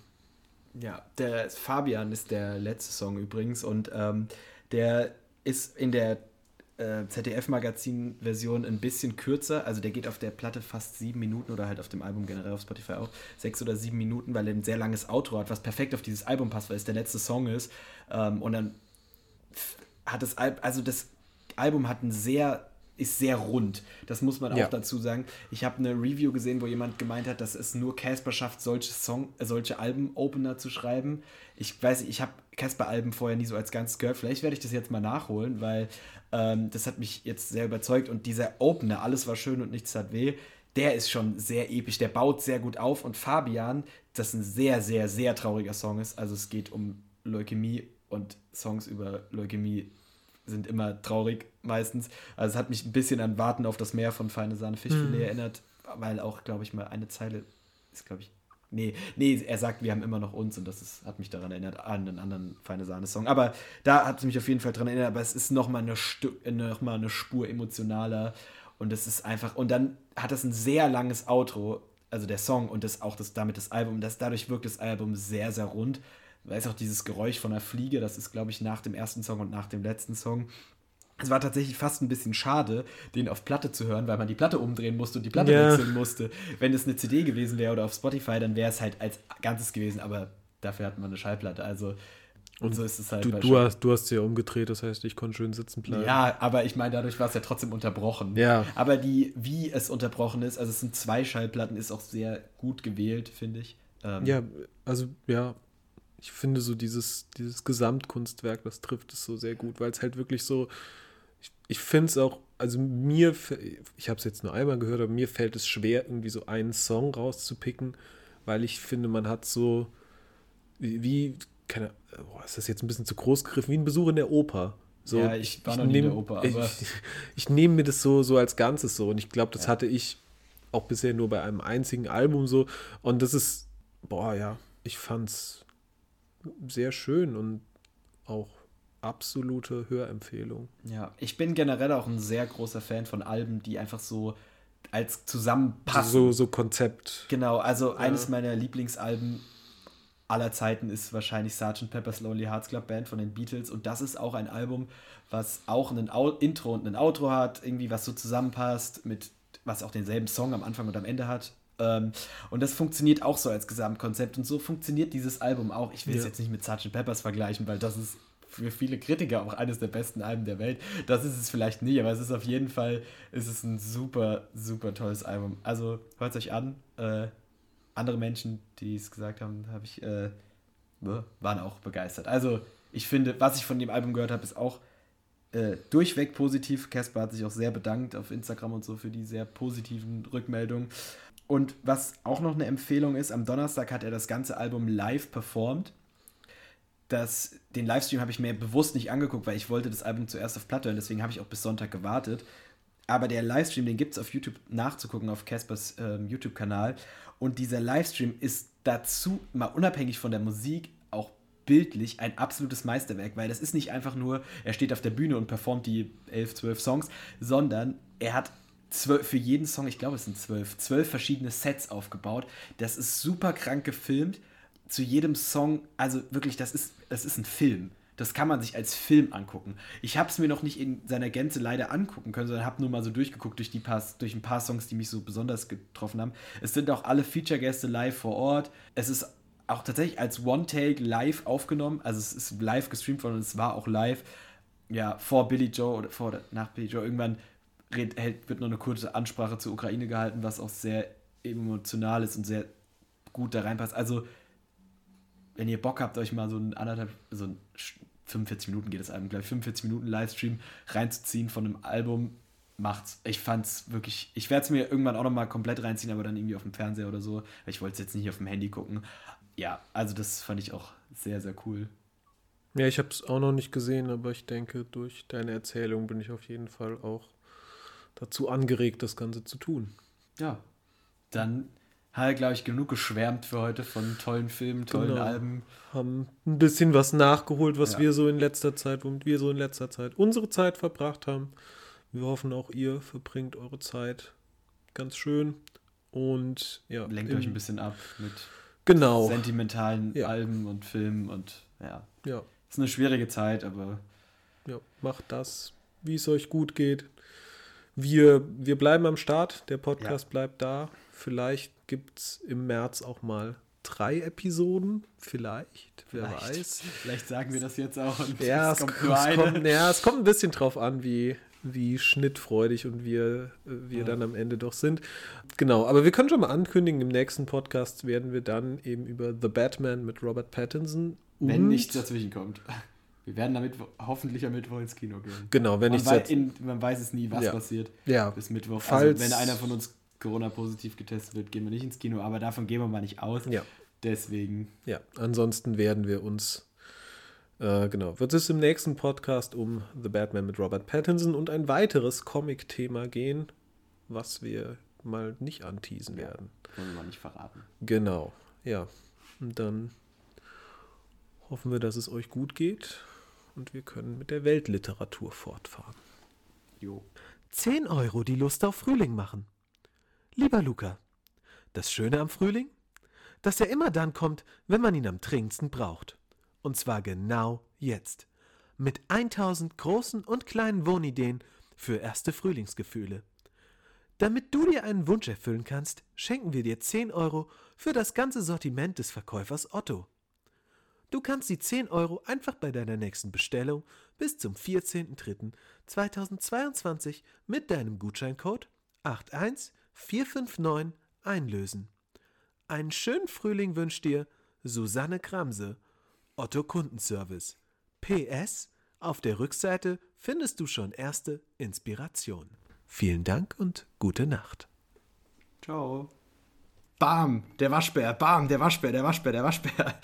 Ja, der Fabian ist der letzte Song übrigens und ähm, der ist in der äh, ZDF-Magazin-Version ein bisschen kürzer. Also der geht auf der Platte fast sieben Minuten oder halt auf dem Album generell auf Spotify auch sechs oder sieben Minuten, weil er ein sehr langes Outro hat, was perfekt auf dieses Album passt, weil es der letzte Song ist. Ähm, und dann hat das Album, also das Album hat ein sehr ist sehr rund. Das muss man ja. auch dazu sagen. Ich habe eine Review gesehen, wo jemand gemeint hat, dass es nur Casper schafft, solche Song, äh, solche Alben-Opener zu schreiben. Ich weiß, ich habe Casper-Alben vorher nie so als ganz gehört. Vielleicht werde ich das jetzt mal nachholen, weil ähm, das hat mich jetzt sehr überzeugt. Und dieser Opener, alles war schön und nichts tat weh, der ist schon sehr episch. Der baut sehr gut auf. Und Fabian, das ein sehr, sehr, sehr trauriger Song ist. Also es geht um Leukämie und Songs über Leukämie sind immer traurig meistens. Also es hat mich ein bisschen an Warten auf das Meer von Feine Sahne Fischfilet mhm. erinnert, weil auch, glaube ich, mal eine Zeile ist, glaube ich, Nee, nee, er sagt, wir haben immer noch uns und das ist, hat mich daran erinnert, an einen anderen Feine Sahne-Song. Aber da hat es mich auf jeden Fall daran erinnert, aber es ist nochmal eine, noch eine Spur emotionaler und es ist einfach, und dann hat es ein sehr langes Outro, also der Song und das auch das, damit das Album, das, dadurch wirkt das Album sehr, sehr rund weiß auch dieses Geräusch von einer Fliege, das ist, glaube ich, nach dem ersten Song und nach dem letzten Song. Es war tatsächlich fast ein bisschen schade, den auf Platte zu hören, weil man die Platte umdrehen musste und die Platte ja. wechseln musste. Wenn es eine CD gewesen wäre oder auf Spotify, dann wäre es halt als Ganzes gewesen, aber dafür hat man eine Schallplatte. Also und so ist es halt. Du, du hast, du hast sie ja umgedreht, das heißt, ich konnte schön sitzen bleiben. Ja, aber ich meine, dadurch war es ja trotzdem unterbrochen. Ja. Aber die, wie es unterbrochen ist, also es sind zwei Schallplatten, ist auch sehr gut gewählt, finde ich. Ähm, ja, also ja, ich finde so dieses, dieses Gesamtkunstwerk, das trifft es so sehr gut, weil es halt wirklich so, ich, ich finde es auch, also mir, ich habe es jetzt nur einmal gehört, aber mir fällt es schwer, irgendwie so einen Song rauszupicken, weil ich finde, man hat so, wie, keine, boah, ist das jetzt ein bisschen zu groß gegriffen, wie ein Besuch in der Oper. So, ja, ich war ich, noch nie in der Oper, aber. Ich, ich, ich nehme mir das so, so als Ganzes so und ich glaube, das ja. hatte ich auch bisher nur bei einem einzigen Album so und das ist, boah, ja, ich fand's sehr schön und auch absolute Hörempfehlung. Ja, ich bin generell auch ein sehr großer Fan von Alben, die einfach so als zusammenpassen. So, so Konzept. Genau, also ja. eines meiner Lieblingsalben aller Zeiten ist wahrscheinlich Sgt. Pepper's Lonely Hearts Club Band von den Beatles und das ist auch ein Album, was auch ein Intro und ein Outro hat, irgendwie was so zusammenpasst mit was auch denselben Song am Anfang und am Ende hat ähm, und das funktioniert auch so als Gesamtkonzept. Und so funktioniert dieses Album auch. Ich will ja. es jetzt nicht mit Sgt. Peppers vergleichen, weil das ist für viele Kritiker auch eines der besten Alben der Welt. Das ist es vielleicht nicht, aber es ist auf jeden Fall ist es ein super, super tolles Album. Also hört es euch an. Äh, andere Menschen, die es gesagt haben, habe ich, äh, waren auch begeistert. Also ich finde, was ich von dem Album gehört habe, ist auch äh, durchweg positiv. Casper hat sich auch sehr bedankt auf Instagram und so für die sehr positiven Rückmeldungen. Und was auch noch eine Empfehlung ist, am Donnerstag hat er das ganze Album live performt. Das, den Livestream habe ich mir bewusst nicht angeguckt, weil ich wollte das Album zuerst auf Platte und deswegen habe ich auch bis Sonntag gewartet. Aber der Livestream, den gibt es auf YouTube nachzugucken, auf Caspers ähm, YouTube-Kanal. Und dieser Livestream ist dazu, mal unabhängig von der Musik, auch bildlich ein absolutes Meisterwerk, weil das ist nicht einfach nur, er steht auf der Bühne und performt die elf, zwölf Songs, sondern er hat zwölf, für jeden Song, ich glaube es sind zwölf, zwölf verschiedene Sets aufgebaut. Das ist super krank gefilmt. Zu jedem Song, also wirklich, das ist, das ist ein Film. Das kann man sich als Film angucken. Ich habe es mir noch nicht in seiner Gänze leider angucken können, sondern habe nur mal so durchgeguckt durch, die paar, durch ein paar Songs, die mich so besonders getroffen haben. Es sind auch alle Feature-Gäste live vor Ort. Es ist auch tatsächlich als One-Take live aufgenommen. Also es ist live gestreamt worden und es war auch live. Ja, vor Billy Joe oder vor oder nach Billy Joe irgendwann red, wird noch eine kurze Ansprache zur Ukraine gehalten, was auch sehr emotional ist und sehr gut da reinpasst. Also, wenn ihr Bock habt, euch mal so ein anderthalb, so ein 45 Minuten geht das Album, glaube ich, 45 Minuten Livestream reinzuziehen von einem Album, macht's. Ich fand's wirklich, ich werde es mir irgendwann auch nochmal komplett reinziehen, aber dann irgendwie auf dem Fernseher oder so. Ich wollte es jetzt nicht auf dem Handy gucken. Ja, also das fand ich auch sehr, sehr cool. Ja, ich habe es auch noch nicht gesehen, aber ich denke, durch deine Erzählung bin ich auf jeden Fall auch dazu angeregt, das Ganze zu tun. Ja, dann Halt, glaube ich, genug geschwärmt für heute von tollen Filmen, tollen Genau. Alben. Haben ein bisschen was nachgeholt, was Ja. wir so in letzter Zeit, womit wir so in letzter Zeit unsere Zeit verbracht haben. Wir hoffen auch ihr verbringt eure Zeit ganz schön. Und ja, Lenkt im- euch ein bisschen ab mit Genau. sentimentalen Ja. Alben und Filmen und ja. Ja, Ist eine schwierige Zeit, aber ja, macht das, wie es euch gut geht. Wir, wir bleiben am Start, der Podcast bleibt da. Vielleicht gibt es im März auch mal drei Episoden. Vielleicht, wer vielleicht, weiß. vielleicht sagen wir das jetzt auch und Ja, es kommt es, kommt, ja, es kommt ein bisschen drauf an, wie, wie schnittfreudig und wir, wir Ja. dann am Ende doch sind. Genau, aber wir können schon mal ankündigen, im nächsten Podcast werden wir dann eben über The Batman mit Robert Pattinson Wenn nichts dazwischen kommt. Wir werden damit hoffentlich am Mittwoch ins Kino gehen. Genau, wenn man, ich wei in, man weiß es nie, was Ja. passiert Ja, bis Mittwoch. Falls- also, wenn einer von uns Corona-positiv getestet wird, gehen wir nicht ins Kino, aber davon gehen wir mal nicht aus. ja, Deswegen, ja. Ansonsten werden wir uns. Äh, genau, wird es im nächsten Podcast um The Batman mit Robert Pattinson und ein weiteres Comic-Thema gehen, was wir mal nicht anteasen Ja. werden. wollen wir mal nicht verraten. Genau, ja. Und dann hoffen wir, dass es euch gut geht und wir können mit der Weltliteratur fortfahren. Jo. 10 Euro die Lust auf Frühling machen. Lieber Luca, das Schöne am Frühling? Dass er immer dann kommt, wenn man ihn am dringendsten braucht. Und zwar genau jetzt. Mit 1000 großen und kleinen Wohnideen für erste Frühlingsgefühle. Damit du dir einen Wunsch erfüllen kannst, schenken wir dir 10 Euro für das ganze Sortiment des Verkäufers Otto. Du kannst die 10 Euro einfach bei deiner nächsten Bestellung bis zum 14.03.2022 mit deinem Gutscheincode 81459 einlösen. Einen schönen Frühling wünscht dir Susanne Kramse, Otto Kundenservice. PS, auf der Rückseite findest du schon erste Inspiration. Vielen Dank und gute Nacht. Ciao. Bam, der Waschbär, bam, der Waschbär, der Waschbär, der Waschbär.